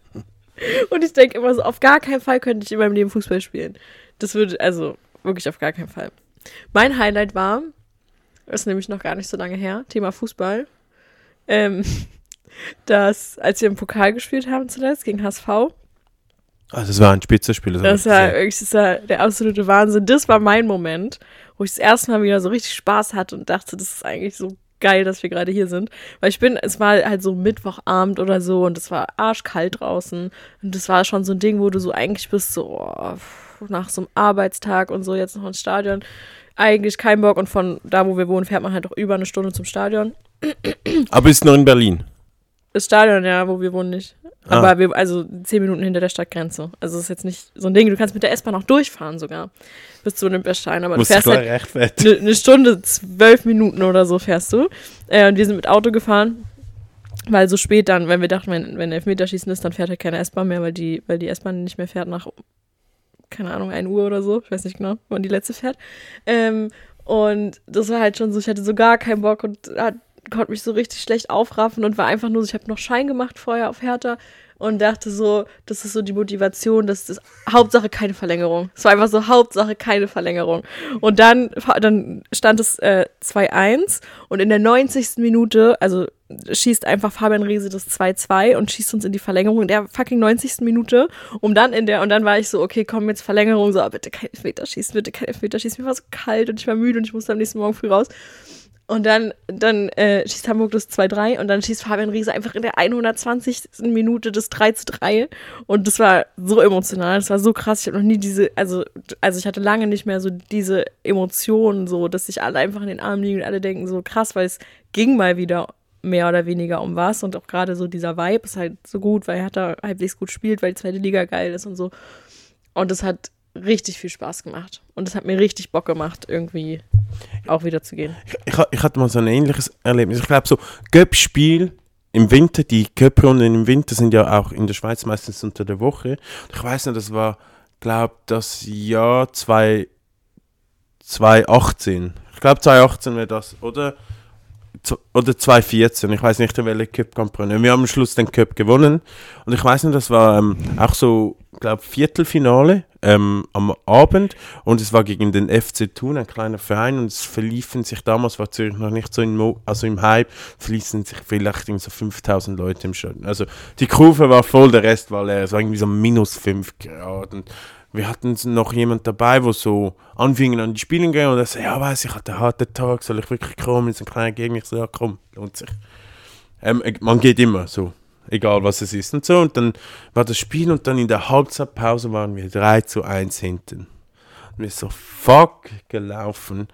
und ich denke immer so, auf gar keinen Fall könnte ich in meinem Leben Fußball spielen. Das würde, also wirklich auf gar keinen Fall. Mein Highlight war, ist nämlich noch gar nicht so lange her, Thema Fußball, ähm, dass, als wir im Pokal gespielt haben zuletzt gegen HSV, Ah, das war ein Spitzenspiel. Das, das war ich wirklich das war der absolute Wahnsinn. Das war mein Moment, wo ich das erste Mal wieder so richtig Spaß hatte und dachte, das ist eigentlich so geil, dass wir gerade hier sind. Weil ich bin, es war halt so Mittwochabend oder so und es war arschkalt draußen. Und das war schon so ein Ding, wo du so eigentlich bist, so oh, nach so einem Arbeitstag und so jetzt noch ins Stadion. Eigentlich kein Bock und von da, wo wir wohnen, fährt man halt auch über eine Stunde zum Stadion. Aber ist noch in Berlin. Das Stadion, ja, wo wir wohnen nicht. Ah. Aber wir, also zehn Minuten hinter der Stadtgrenze. Also ist jetzt nicht so ein Ding, du kannst mit der S-Bahn auch durchfahren sogar. Bis zu Olympiastein, aber du fährst klar halt fett. eine ne Stunde, zwölf Minuten oder so fährst du. Äh, und wir sind mit Auto gefahren, weil so spät dann, wenn wir dachten, wenn, wenn Elfmeterschießen ist, dann fährt halt keine S-Bahn mehr, weil die, weil die S-Bahn nicht mehr fährt nach, keine Ahnung, 1 Uhr oder so. Ich weiß nicht genau, wann die letzte fährt. Ähm, und das war halt schon so, ich hatte so gar keinen Bock und hat, konnte mich so richtig schlecht aufraffen und war einfach nur so, ich habe noch Schein gemacht vorher auf Hertha und dachte so, das ist so die Motivation, das ist Hauptsache keine Verlängerung. Es war einfach so Hauptsache keine Verlängerung. Und dann, dann stand es äh, 2-1 und in der 90. Minute, also schießt einfach Fabian Riese das 2-2 und schießt uns in die Verlängerung in der fucking 90. Minute, um dann in der, und dann war ich so, okay, komm jetzt Verlängerung, so, bitte kein Elfmeter schießen, bitte kein Elfmeter schießen. Mir war so kalt und ich war müde und ich musste am nächsten Morgen früh raus. Und dann, dann äh, schießt Hamburg das 2-3 und dann schießt Fabian Riese einfach in der 120. Minute das 3-3. Und das war so emotional, das war so krass. Ich habe noch nie diese, also, also ich hatte lange nicht mehr so diese Emotionen, so, dass sich alle einfach in den Armen liegen und alle denken so krass, weil es ging mal wieder mehr oder weniger um was und auch gerade so dieser Vibe ist halt so gut, weil er hat da halbwegs gut spielt, weil die zweite Liga geil ist und so. Und es hat richtig viel Spaß gemacht. Und es hat mir richtig Bock gemacht, irgendwie auch wieder zu gehen. Ich, ich, ich hatte mal so ein ähnliches Erlebnis. Ich glaube, so Göpp-Spiel im Winter, die Göpp-Runden im Winter sind ja auch in der Schweiz meistens unter der Woche. Ich weiß nicht, das war, glaube das Jahr 2 2018. Ich glaube 2018 wäre das, oder? Oder 2014, ich weiß nicht, in welcher Cup-Kampagne. Wir haben am Schluss den Cup gewonnen. Und ich weiß nicht, das war ähm, auch so, glaube Viertelfinale ähm, am Abend. Und es war gegen den FC Thun, ein kleiner Verein. Und es verliefen sich damals, war Zürich noch nicht so in Mo also im Hype, verließen sich vielleicht irgendwie so 5000 Leute im Stadion. Also die Kurve war voll, der Rest war leer. Es war irgendwie so minus 5 Grad. Und wir hatten noch jemand dabei, wo so anfingen an die Spiele gehen und er so, ja, weiß ich, hatte einen harten Tag, soll ich wirklich kommen, mit so einem kleinen Gegner? Ich so, ja, komm, lohnt sich. Ähm, man geht immer so, egal was es ist und so. Und dann war das Spiel und dann in der Halbzeitpause waren wir 3 zu 1 hinten. Und wir so, fuck, gelaufen.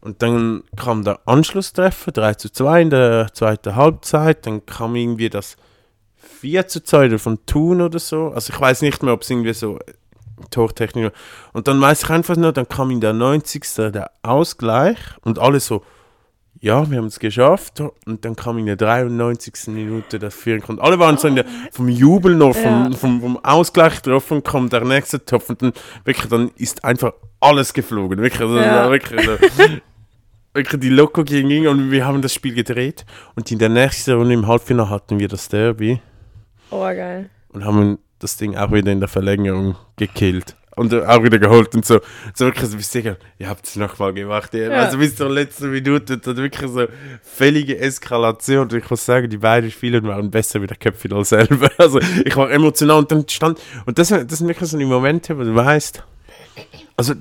Und dann kam der Anschlusstreffer, 3 zu 2 in der zweiten Halbzeit. Dann kam irgendwie das 4 zu 2 von Thun oder so. Also ich weiß nicht mehr, ob es irgendwie so Tortechnik war. Und dann weiß ich einfach nur, dann kam in der 90. der Ausgleich und alle so, ja, wir haben es geschafft. Und dann kam in der 93. Minute der Führung. Und alle waren so in der, vom Jubel noch, vom, Ja. vom, vom Ausgleich drauf und kommt der nächste Topf. Und dann wirklich, dann ist einfach alles geflogen. Wirklich, also, Ja. wirklich, also, wirklich die Loco ging und wir haben das Spiel gedreht. Und in der nächsten Runde im Halbfinale hatten wir das Derby Oh, geil. und haben das Ding auch wieder in der Verlängerung gekillt. Und äh, auch wieder geholt und so. So wirklich so, bist du ihr habt es nochmal gemacht. Ja. Also bis zur letzten Minute, dann wirklich so völlige Eskalation. Und ich muss sagen, die beiden Spieler waren besser wie der Köpfel selber. Also ich war emotional und dann stand, und das, das sind wirklich so die Momente, wo du weißt, also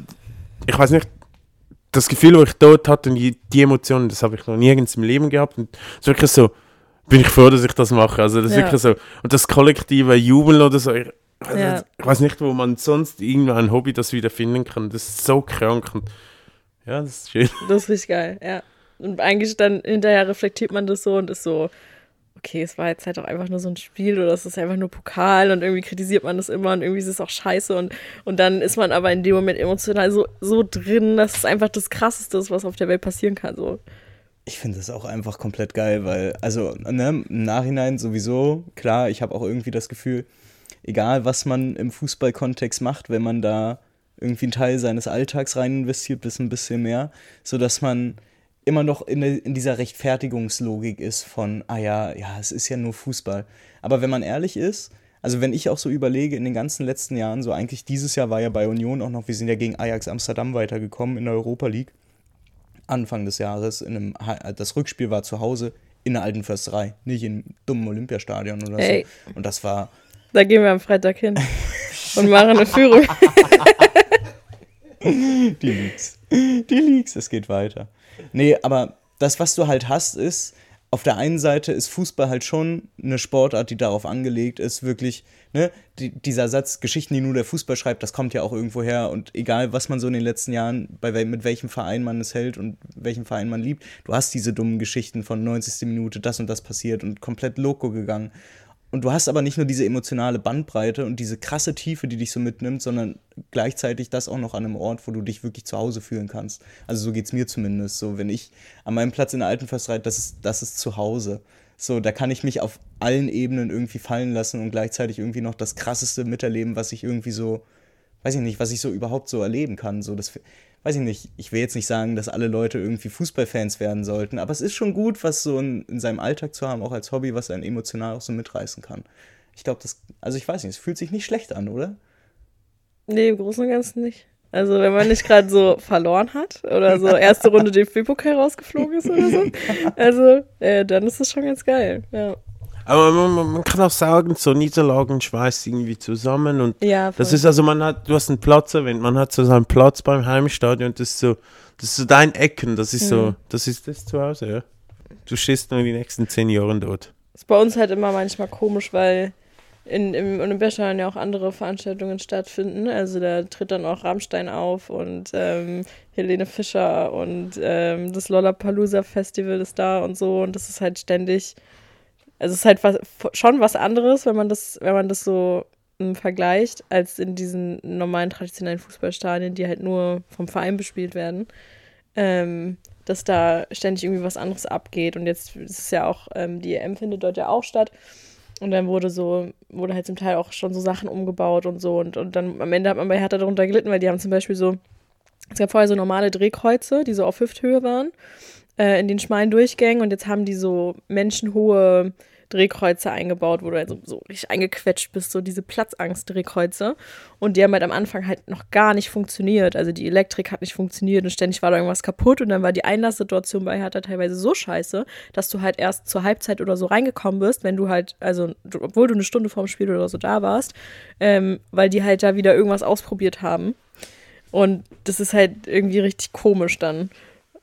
ich weiß nicht, das Gefühl, wo ich dort hatte und die, die Emotionen, das habe ich noch nirgends im Leben gehabt. Und es ist wirklich so, bin ich froh, dass ich das mache. Also das ist Ja. wirklich so. Und das kollektive Jubeln oder so, ich, Ja. nicht, ich weiß nicht, wo man sonst irgendwo ein Hobby das wieder finden kann. Das ist so krank. Und, ja, das ist schön. Das ist richtig geil, ja. Und eigentlich dann hinterher reflektiert man das so und ist so, okay, es war jetzt halt auch einfach nur so ein Spiel oder es ist einfach nur Pokal und irgendwie kritisiert man das immer und irgendwie ist es auch scheiße und, und dann ist man aber in dem Moment emotional so, so drin, dass es einfach das Krasseste ist, was auf der Welt passieren kann. So. Ich finde das auch einfach komplett geil, weil, also, ne, im Nachhinein sowieso, klar, ich habe auch irgendwie das Gefühl, egal was man im Fußballkontext macht, wenn man da irgendwie einen Teil seines Alltags rein investiert, bis ein bisschen mehr, sodass man immer noch in, in dieser Rechtfertigungslogik ist von, ah ja, ja, es ist ja nur Fußball. Aber wenn man ehrlich ist, also wenn ich auch so überlege, in den ganzen letzten Jahren, so eigentlich dieses Jahr war ja bei Union auch noch, wir sind ja gegen Ajax Amsterdam weitergekommen in der Europa League. Anfang des Jahres, in einem, Ha- das Rückspiel war zu Hause in der alten Försterei, nicht im dummen Olympiastadion oder Ey. so. Und das war, Da gehen wir am Freitag hin und machen eine Führung. die Leaks. Die Leaks, es geht weiter. Nee, aber das, was du halt hast, ist, auf der einen Seite ist Fußball halt schon eine Sportart, die darauf angelegt ist, wirklich, ne, die, dieser Satz, Geschichten, die nur der Fußball schreibt, das kommt ja auch irgendwo her und egal, was man so in den letzten Jahren, bei mit welchem Verein man es hält und welchen Verein man liebt, du hast diese dummen Geschichten von 90. Minute, das und das passiert und komplett loco gegangen. Und du hast aber nicht nur diese emotionale Bandbreite und diese krasse Tiefe, die dich so mitnimmt, sondern gleichzeitig das auch noch an einem Ort, wo du dich wirklich zu Hause fühlen kannst. Also so geht's mir zumindest. So, wenn ich an meinem Platz in der alten Försterei, das ist, das ist zu Hause. So, da kann ich mich auf allen Ebenen irgendwie fallen lassen und gleichzeitig irgendwie noch das Krasseste miterleben, was ich irgendwie so, weiß ich nicht, was ich so überhaupt so erleben kann. So, das, weiß ich nicht, ich will jetzt nicht sagen, dass alle Leute irgendwie Fußballfans werden sollten, aber es ist schon gut, was so in, in seinem Alltag zu haben, auch als Hobby, was einen emotional auch so mitreißen kann. Ich glaube, das, also ich weiß nicht, es fühlt sich nicht schlecht an, oder? Nee, im Großen und Ganzen nicht. Also wenn man nicht gerade so verloren hat oder so erste Runde DFB-Pokal rausgeflogen ist oder so, also äh, dann ist das schon ganz geil. Ja, Aber man, man, kann auch sagen, so Niederlagen schweißt irgendwie zusammen und ja Das ist also, man hat, du hast einen Platz erwähnt, man hat so seinen Platz beim Heimstadion und das ist so, das ist so dein Ecken, das ist so, das ist das Zuhause, ja. Du stehst nur die nächsten zehn Jahre dort. ist bei uns halt immer manchmal komisch, weil in, im Olympiastadion ja auch andere Veranstaltungen stattfinden. Also da tritt dann auch Rammstein auf und ähm, Helene Fischer und ähm, das Lollapalooza Festival ist da und so. Und das ist halt ständig, also es ist halt was, schon was anderes, wenn man das, wenn man das so ähm, vergleicht, als in diesen normalen traditionellen Fußballstadien, die halt nur vom Verein bespielt werden. Ähm, dass da ständig irgendwie was anderes abgeht. Und jetzt ist es ja auch, ähm, die EM findet dort ja auch statt. Und dann wurde so, wurde halt zum Teil auch schon so Sachen umgebaut und so. Und, und dann am Ende hat man bei Hertha darunter gelitten, weil die haben zum Beispiel so, es gab vorher so normale Drehkreuze, die so auf Hüfthöhe waren, äh, in den schmalen Durchgängen. Und jetzt haben die so menschenhohe Drehkreuze eingebaut, wo du halt so, so richtig eingequetscht bist, so diese Platzangst-Drehkreuze. Und die haben halt am Anfang halt noch gar nicht funktioniert. Also die Elektrik hat nicht funktioniert und ständig war da irgendwas kaputt. Und dann war die Einlasssituation bei Hertha teilweise so scheiße, dass du halt erst zur Halbzeit oder so reingekommen bist, wenn du halt, also du, obwohl du eine Stunde vorm Spiel oder so da warst, ähm, weil die halt da wieder irgendwas ausprobiert haben. Und das ist halt irgendwie richtig komisch dann.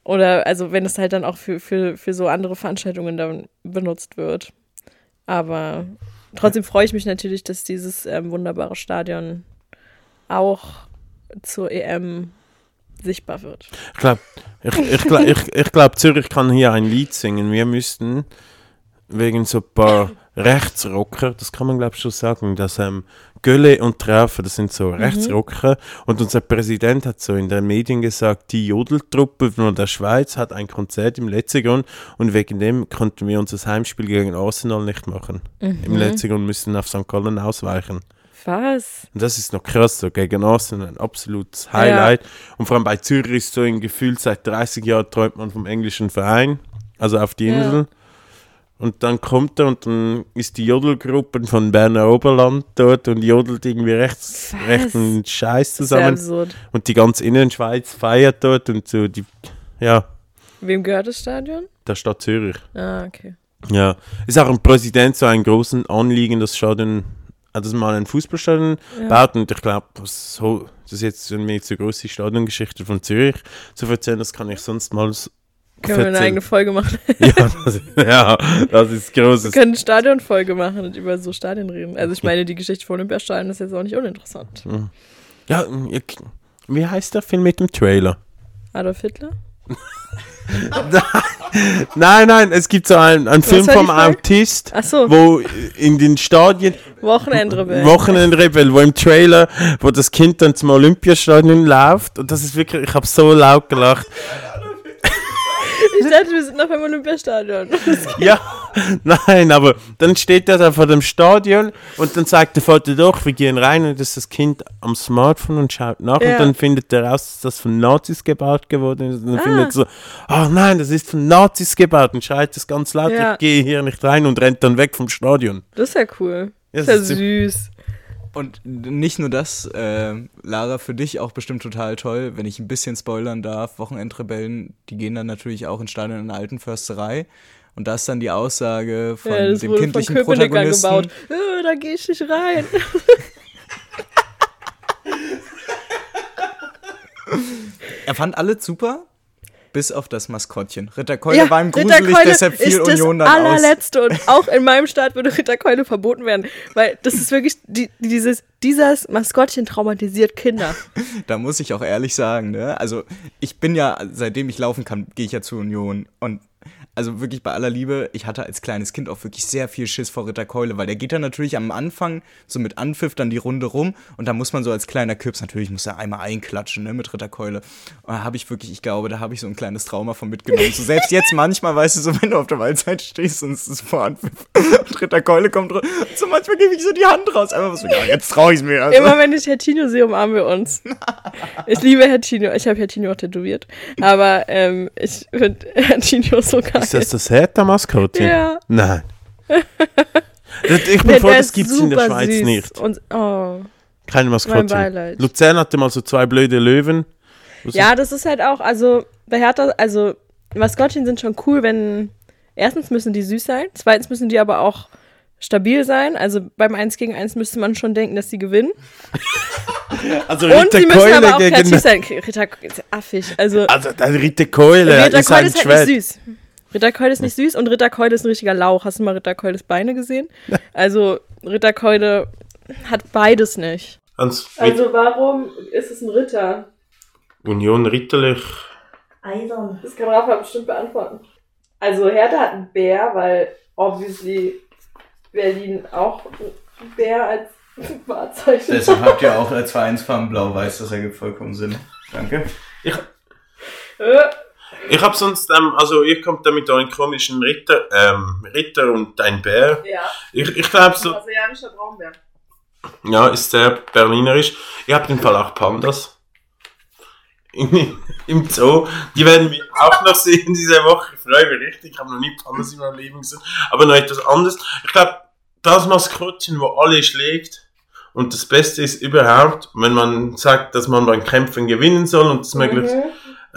Oder also wenn es halt dann auch für, für, für so andere Veranstaltungen dann benutzt wird. Aber trotzdem freue ich mich natürlich, dass dieses ähm, wunderbare Stadion auch zur EM sichtbar wird. Ich glaube, ich, ich, ich, ich glaub, Zürich kann hier ein Lied singen. Wir müssten wegen so ein paar Rechtsrocker, das kann man glaube ich schon sagen, dass ähm, Gölle und Traufe, das sind so Rechtsrocker. Und unser Präsident hat so in den Medien gesagt, die Jodeltruppe von der Schweiz hat ein Konzert im Letzigrund und wegen dem konnten wir unser Heimspiel gegen Arsenal nicht machen. Im Letzigrund müssen auf St. Gallen ausweichen. Was? Und das ist noch krass, so gegen Arsenal ein absolutes Highlight. Und vor allem bei Zürich ist so ein Gefühl, seit 30 Jahren träumt man vom englischen Verein, also auf die Ja. Und dann kommt er und dann ist die Jodelgruppe von Berner Oberland dort und jodelt irgendwie rechts, rechten Scheiß zusammen. Und die ganze Innenschweiz feiert dort und so die, ja, Wem gehört das Stadion? der Stadt Zürich. Ah, okay. Ja, ist auch ein Präsident so ein großen Anliegen, das Stadion, äh, dass man ein Fußballstadion Ja. baut und ich glaube, so, das ist jetzt eine die größte Stadiongeschichte von Zürich zu erzählen, das kann ich sonst mal Können wir eine eigene Folge machen? ja, das, ja, das ist Wir großes. können eine Stadionfolge machen und über so Stadien reden. Also ich meine, die Geschichte von Olympiastadion ist jetzt auch nicht uninteressant. Ja, ich, wie heißt der Film mit dem Trailer? Adolf Hitler? Nein, nein, es gibt so einen, einen Film vom? Autist, so. wo in den Stadien Wochenendrebell. Wochenendrebell, wo im Trailer, wo das Kind dann zum Olympiastadion läuft und das ist wirklich, ich habe so laut gelacht. Ich dachte, wir sind noch beim Olympiastadion. Ja, nein, aber dann steht er da vor dem Stadion und dann sagt der Vater doch, wir gehen rein und das ist das Kind am Smartphone und schaut nach Ja. und dann findet er raus, dass das von Nazis gebaut geworden ist und dann Ah. findet er so, oh nein, das ist von Nazis gebaut und schreit das ganz laut, Ja. ich gehe hier nicht rein und rennt dann weg vom Stadion. Das ist ja cool. Das das ist ja süß. Und nicht nur das, äh, Lara, für dich auch bestimmt total toll, wenn ich ein bisschen spoilern darf. Wochenendrebellen, die gehen dann natürlich auch ins Stadion in der alten Försterei. Und da ist dann die Aussage von Ja, dem von kindlichen Köpenicker Protagonisten. gebaut. Äh, da gehe ich nicht rein. Er fand alle super, bis auf das Maskottchen. Ritterkeule Ja, war ihm gruselig, Keule deshalb fiel Union das dann aus. allerletzte und auch in meinem Staat würde Ritterkeule verboten werden, weil das ist wirklich die, dieses dieses Maskottchen traumatisiert Kinder. Da muss ich auch ehrlich sagen, ne? Also, ich bin ja, seitdem ich laufen kann, gehe ich ja zur Union. Und also wirklich bei aller Liebe, ich hatte als kleines Kind auch wirklich sehr viel Schiss vor Ritterkeule, weil der geht dann natürlich am Anfang so mit Anpfiff dann die Runde rum und da muss man so als kleiner Küps, natürlich muss er einmal einklatschen, ne, mit Ritterkeule. Und da habe ich wirklich, ich glaube, da habe ich so ein kleines Trauma von mitgenommen. So selbst jetzt manchmal, weißt du, so wenn du auf der Waldseite stehst und es ist vor Anpfiff und Ritterkeule kommt rum, so manchmal gebe ich so die Hand raus, einfach so, ja, jetzt traue ich mir. Also. Immer wenn ich Herr Tino sehe, umarmen wir uns. Ich liebe Herr Tino. Ich habe Herr Tino auch tätowiert. Aber ähm, ich finde Herr Tino so geil. Ist das das Hertha-Maskottchen? Ja. Nein. Ich bin Der- froh, der das gibt es in der Schweiz süß. nicht. Und, oh. Keine Maskottchen. Luzern hatte mal so zwei blöde Löwen. Ja, das ist halt auch, also bei Hertha, also Maskottchen sind schon cool, wenn erstens müssen die süß sein, zweitens müssen die aber auch stabil sein. Also beim 1 gegen 1 müsste man schon denken, dass sie gewinnen. Also Und Ritter sie müssen Keule aber auch kreativ sein. Ritter ist affig. Also Also der Ritter Keule Ritter ist Keule ein ist halt Schwert. nicht süß. Ritter Keule ist nicht süß und Ritter Keule ist ein richtiger Lauch. Hast du mal Ritter Keules Beine gesehen? Also Ritter Keule hat beides nicht. Also warum ist es ein Ritter? Union ritterlich. Eisern. Das kann Rafa bestimmt beantworten. Also Hertha hat einen Bär, weil obviously Berlin auch einen Bär als Wahrzeichen Deshalb habt ihr auch als Vereinsfarben blau-weiß, das ergibt vollkommen Sinn. Danke. Äh, Ich hab sonst, ähm, also ihr kommt da mit euren komischen Ritter, ähm, Ritter und ein Bär. Ja, Ich, ich glaube so, brasilianischer Braunbär. ja, ist sehr berlinerisch. Ihr habt im Fall auch Pandas. im Zoo. Die werden wir auch noch sehen diese Woche. Ich freue mich richtig. Ich habe noch nie Pommes in meinem Leben gesehen. Aber noch etwas anderes. Ich glaube, das Maskottchen, wo alle schlägt, und das Beste ist überhaupt, wenn man sagt, dass man beim Kämpfen gewinnen soll und das möglichst. Mhm.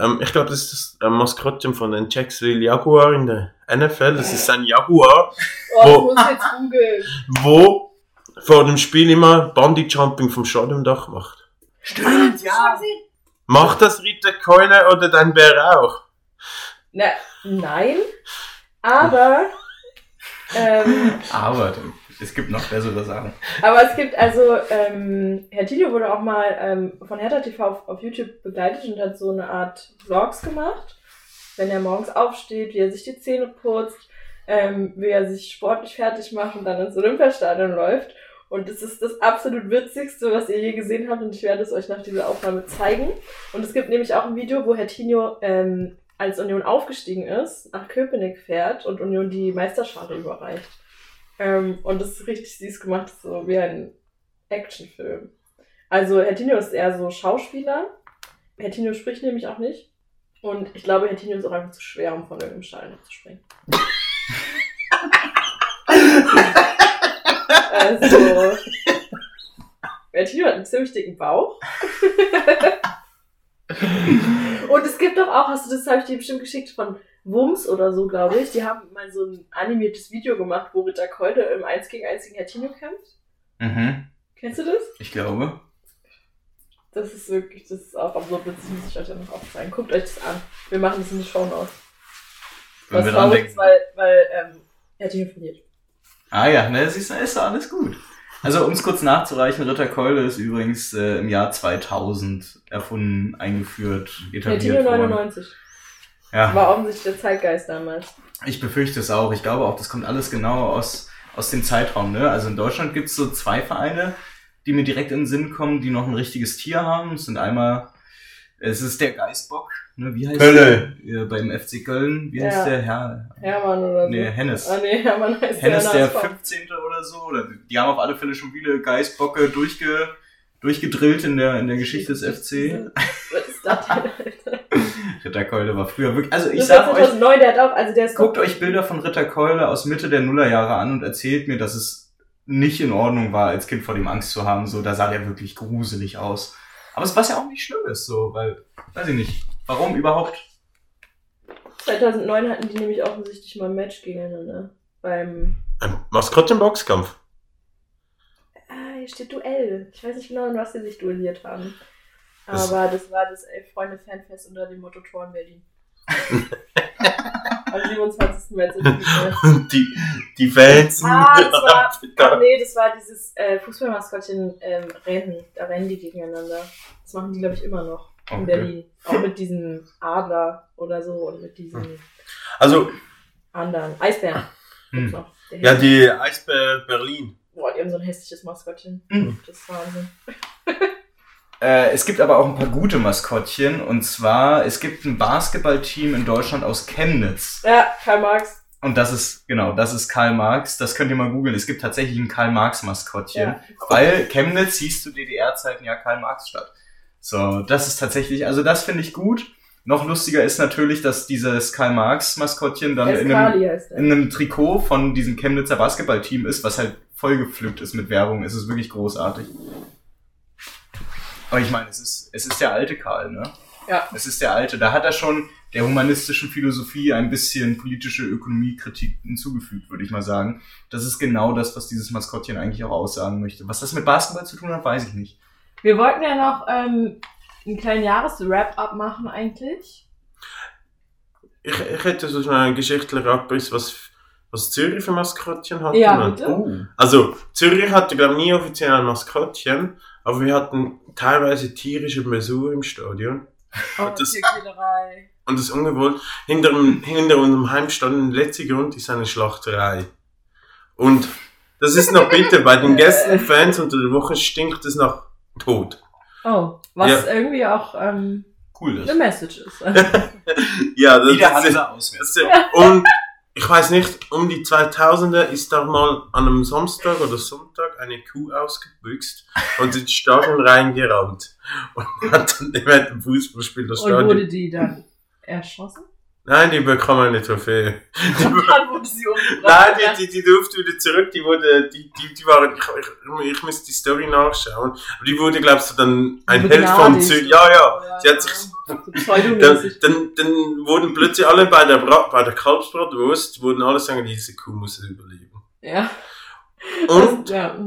Ähm, ich glaube, das ist das ähm, Maskottchen von den Jacksonville Jaguar in der NFL. Das ist ein Jaguar, Oh, Wo- ich muss jetzt googeln. wo vor dem Spiel immer Bungee Jumping vom Stadiondach macht. Stimmt, ja. Macht das Ritter Keule oder dein Bär auch? Na, nein, aber, ähm, Aber es gibt noch bessere Sachen. aber es gibt also, ähm, Herr Tilio wurde auch mal ähm, von Hertha TV auf, auf YouTube begleitet und hat so eine Art Vlogs gemacht, wenn er morgens aufsteht, wie er sich die Zähne putzt, ähm, wie er sich sportlich fertig macht und dann ins Olympiastadion läuft. Und es ist das absolut witzigste, was ihr je gesehen habt und ich werde es euch nach dieser Aufnahme zeigen. Und es gibt nämlich auch ein Video, wo Herr Tino ähm, als Union aufgestiegen ist, nach Köpenick fährt und Union die Meisterschale überreicht. Ähm, und das ist richtig süß gemacht, so wie ein Actionfilm. Also Herr Tino ist eher so Schauspieler. Herr Tino spricht nämlich auch nicht. Und ich glaube, Herr Tino ist auch einfach zu schwer, um von irgendeinem Stein noch zu springen. also. Herr Tino hat einen ziemlich dicken Bauch. Und es gibt doch auch, hast du das, habe ich dir bestimmt geschickt, von Wums oder so, glaube ich. Die haben mal so ein animiertes Video gemacht, wo Ritter Keule im 1 gegen 1 gegen Herr Tino kämpft. Mhm. Kennst du das? Ich glaube. Das ist wirklich, das ist auch absurd witzig, muss ich euch dann noch aufzeigen. Guckt euch das an. Wir machen das in die Show Notes. Was traurig ist, weil, weil ähm, Herr Tino verliert. Ah ja, ne, siehst du, ist doch alles gut. Also um es kurz nachzureichen, Ritter Keule ist übrigens äh, im Jahr 2000 erfunden, eingeführt, etabliert worden. 99. Ja, War offensichtlich der Zeitgeist damals. ich befürchte es auch. Ich glaube auch, das kommt alles genau aus, aus dem Zeitraum. Ne? Also in Deutschland gibt es so zwei Vereine, die mir direkt in den Sinn kommen, die noch ein richtiges Tier haben. Es sind einmal, es ist der Geistbock, ne? wie heißt Kölle. der? Ja, beim FC Köln, wie heißt Ja. der Herr? Hermann oder so. Nee, Hennes. Ah, nee, Hermann heißt Hennes der. der 15. oder so. Oder die haben auf alle Fälle schon viele Geistbocke durchge, durchgedrillt in der, in der Geschichte des FC. Was ist das denn, Alter? Ritterkeule war früher wirklich. Also ich Das sag war euch, 2009, der hat auch, also der ist guckt euch Bilder von Ritterkeule aus Mitte der Nullerjahre an und erzählt mir, dass es nicht in Ordnung war, als Kind vor dem Angst zu haben. So, da sah der wirklich gruselig aus. Aber es was ja auch nicht schlimm ist, so, weil, weiß ich nicht. Warum überhaupt? 2009 hatten die nämlich offensichtlich mal ein Match gegeneinander. Beim, Ein Maskottchenboxkampf. ah, hier steht Duell. Ich weiß nicht genau, in was sie sich duelliert haben. Aber das war das Elf-Freunde-Fanfest unter dem Motto Tor in Berlin. Am 27. März. Und die, die Fans. Ah, das war, ach nee, das war dieses äh, Fußballmaskottchen ähm, Rennen. Da rennen die gegeneinander. Das machen die, glaube ich, immer noch in Okay. Berlin. Auch mit diesem Adler oder so und mit diesen Also, anderen. Eisbären. Hm. noch. Ja, die Eisbär Berlin. Boah, die haben so ein hässliches Maskottchen. Hm. Das ist Wahnsinn. Äh, es gibt aber auch ein paar gute Maskottchen. Und zwar, es gibt ein Basketballteam in Deutschland aus Chemnitz. Ja, Karl Marx. Und das ist, genau, das ist Karl Marx. Das könnt ihr mal googeln. Es gibt tatsächlich ein Karl Marx Maskottchen. Ja. Weil Chemnitz hieß zu DDR-Zeiten ja Karl Marx Stadt. So, das ist tatsächlich, also das finde ich gut. Noch lustiger ist natürlich, dass dieses Karl Marx Maskottchen dann in einem, in einem Trikot von diesem Chemnitzer Basketballteam ist, was halt voll gepflückt ist mit Werbung. Es ist wirklich großartig. Aber ich meine, es ist, es ist der alte Karl, ne? Ja. Es ist der alte. Da hat er schon der humanistischen Philosophie ein bisschen politische Ökonomiekritik hinzugefügt, würde ich mal sagen. Das ist genau das, was dieses Maskottchen eigentlich auch aussagen möchte. Was das mit Basketball zu tun hat, weiß ich nicht. Wir wollten ja noch ähm, einen kleinen Jahres-Wrap-Up machen eigentlich. Ich, ich hätte so schnell einen geschichtlichen Abriss, was, was Zürich für Maskottchen hat. Ja, bitte. Oh. Also, Zürich hatte, glaube ich, nie offiziell ein Maskottchen, aber wir hatten teilweise tierische Besuch im Stadion. Oh, Das- Tierquälerei. Und das ist ungewollt. Hinter, hinter unserem Heimstand, der letzte Grund ist eine Schlachterei. Und das ist noch bitter, bei den Gästen, Fans unter der Woche stinkt es nach Tod. Oh, was Ja. irgendwie auch ähm, Cool eine Message ist. Ja, das, Wie der das, Hansa auswärts. das, und ich weiß nicht, um die 2000er ist da mal an einem Samstag oder Sonntag eine Kuh ausgebüxt und ins Stadion reingerannt. Und hat dann während dem Fußballspiel das Und wurde Stadion. die dann erschossen? Nein, die bekam eine Trophäe. Und dann wurde sie umgebracht. Nein, die, die, die durfte wieder zurück, die wurde, die, die, die waren, ich, ich, ich muss die Story nachschauen, aber die wurde, glaubst du, dann ein Held von. Zürich, ja, ja, sie hat sich, So dann, dann, dann wurden plötzlich alle bei der, bei der Kalbsbratwurst, wurden alle sagen, diese Kuh muss überleben. Ja. Und ja.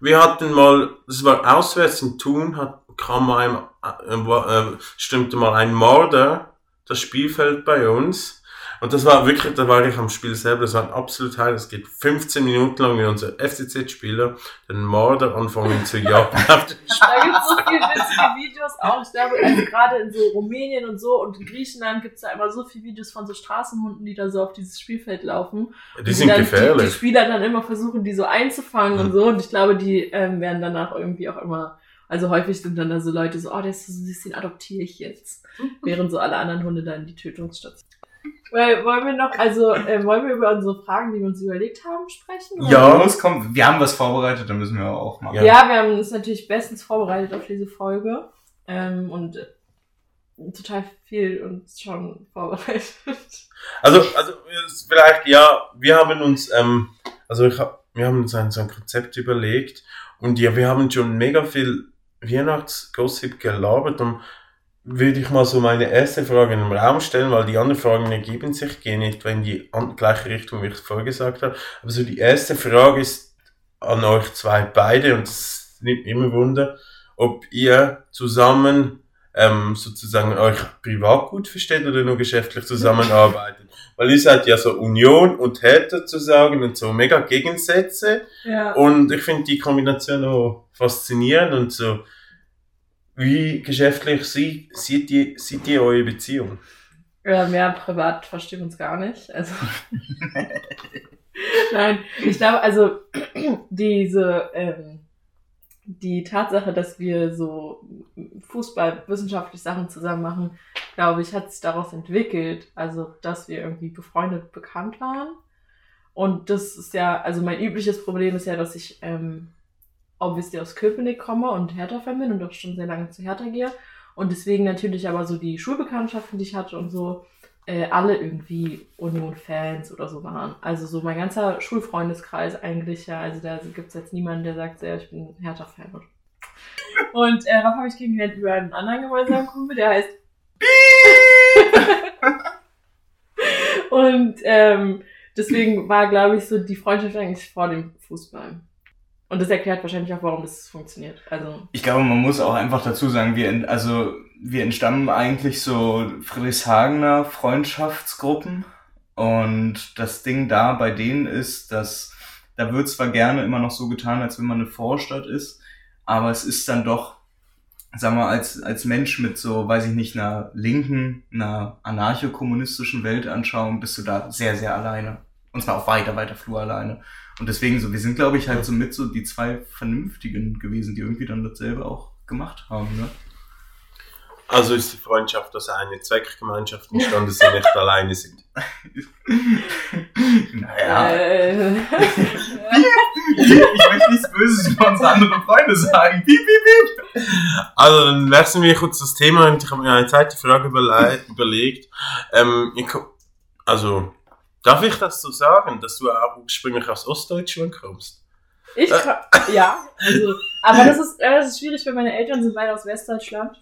wir hatten mal, das war auswärts in Thun, hat, kam ein, äh, äh, stimmte mal ein Marder das Spielfeld bei uns. Und das war wirklich, da war ich am Spiel selber, das war ein absolut heil. Es geht 15 Minuten lang, wie unser FCZ-Spieler den Marder anfangen zu jagen. Da gibt es so viele witzige Videos auch. Ich glaube, also gerade in so Rumänien und so und in Griechenland gibt es da immer so viele Videos von so Straßenhunden, die da so auf dieses Spielfeld laufen. die Und sind dann Die, die gefährlich. Spieler dann immer versuchen, die so einzufangen Mhm. und so. Und ich glaube, die ähm, werden danach irgendwie auch immer, also häufig sind dann da so Leute so, oh, der ist so süß, den adoptiere ich jetzt. Während so alle anderen Hunde dann in die Tötungsstation. Weil, wollen wir noch, also äh, wollen wir über unsere Fragen, die wir uns überlegt haben, sprechen? oder? Ja, los, komm. Wir haben was vorbereitet, dann müssen wir auch machen. Ja. Ja, wir haben uns natürlich bestens vorbereitet auf diese Folge ähm, und äh, total viel uns schon vorbereitet. Also, also es- vielleicht, ja, wir haben uns, ähm, also ich hab, wir haben uns ein, so ein Konzept überlegt und ja, wir haben schon mega viel Weihnachtsgossip gelabert und würde ich mal so meine erste Frage in den Raum stellen, weil die anderen Fragen ergeben sich gehen nicht, wenn die gleiche Richtung, wie ich es vorgesagt habe. Aber so die erste Frage ist an euch zwei beide und es nimmt mich immer Wunder, ob ihr zusammen ähm, sozusagen euch privat gut versteht oder nur geschäftlich zusammenarbeitet. Weil ihr seid ja so Union und Täter zu sagen und so mega Gegensätze. Ja. Und ich finde die Kombination auch faszinierend und so, wie geschäftlich sie, sieht, die, sieht ihr eure Beziehung? Ja, mehr privat verstehen wir uns gar nicht. Also. Nein, ich glaube, also diese ähm, die Tatsache, dass wir so Fußball wissenschaftlich Sachen zusammen machen, glaube ich, hat sich daraus entwickelt. Also, dass wir irgendwie befreundet bekannt waren. Und das ist ja, also mein übliches Problem ist ja, dass ich ähm, obviously aus Köpenick komme und Hertha-Fan bin und auch schon sehr lange zu Hertha gehe. Und deswegen natürlich aber so die Schulbekanntschaften, die ich hatte und so, äh, alle irgendwie Union-Fans oder so waren. Also so mein ganzer Schulfreundeskreis eigentlich, ja. Also da gibt es jetzt niemanden, der sagt, ja, ich bin Hertha-Fan. Und äh, Raff habe ich kennengelernt über einen anderen gemeinsamen Kumpel, der heißt Und ähm, deswegen war, glaube ich, so die Freundschaft eigentlich vor dem Fußball. Und das erklärt wahrscheinlich auch, warum das funktioniert. Also, Ich glaube, man muss auch einfach dazu sagen, wir, ent- also, wir entstammen eigentlich so Friedrichshagener Freundschaftsgruppen. Und das Ding da bei denen ist, dass da wird zwar gerne immer noch so getan, als wenn man eine Vorstadt ist, aber es ist dann doch, sagen wir, als, als Mensch mit so, weiß ich nicht, einer linken, einer anarcho-kommunistischen Weltanschauung bist du da sehr, sehr alleine. Und zwar auf weiter, weiter Flur alleine. Und deswegen so, wir sind, glaube ich, halt so mit so die zwei Vernünftigen gewesen, die irgendwie dann dasselbe auch gemacht haben, ne? Also ist die Freundschaft aus einer Zweckgemeinschaft entstanden, dass sie nicht alleine sind. Naja, äh, ich, ich möchte nichts Böses über unsere anderen Freunde sagen. Piep, piep, piep. Also dann wechseln wir kurz das Thema und ich habe mir eine zweite Frage überle überlegt. Ähm, also, darf ich das so sagen, dass du auch ursprünglich aus Ostdeutschland kommst? ich kann, ja, also, aber das ist, äh, das ist schwierig, weil meine Eltern sind beide aus Westdeutschland.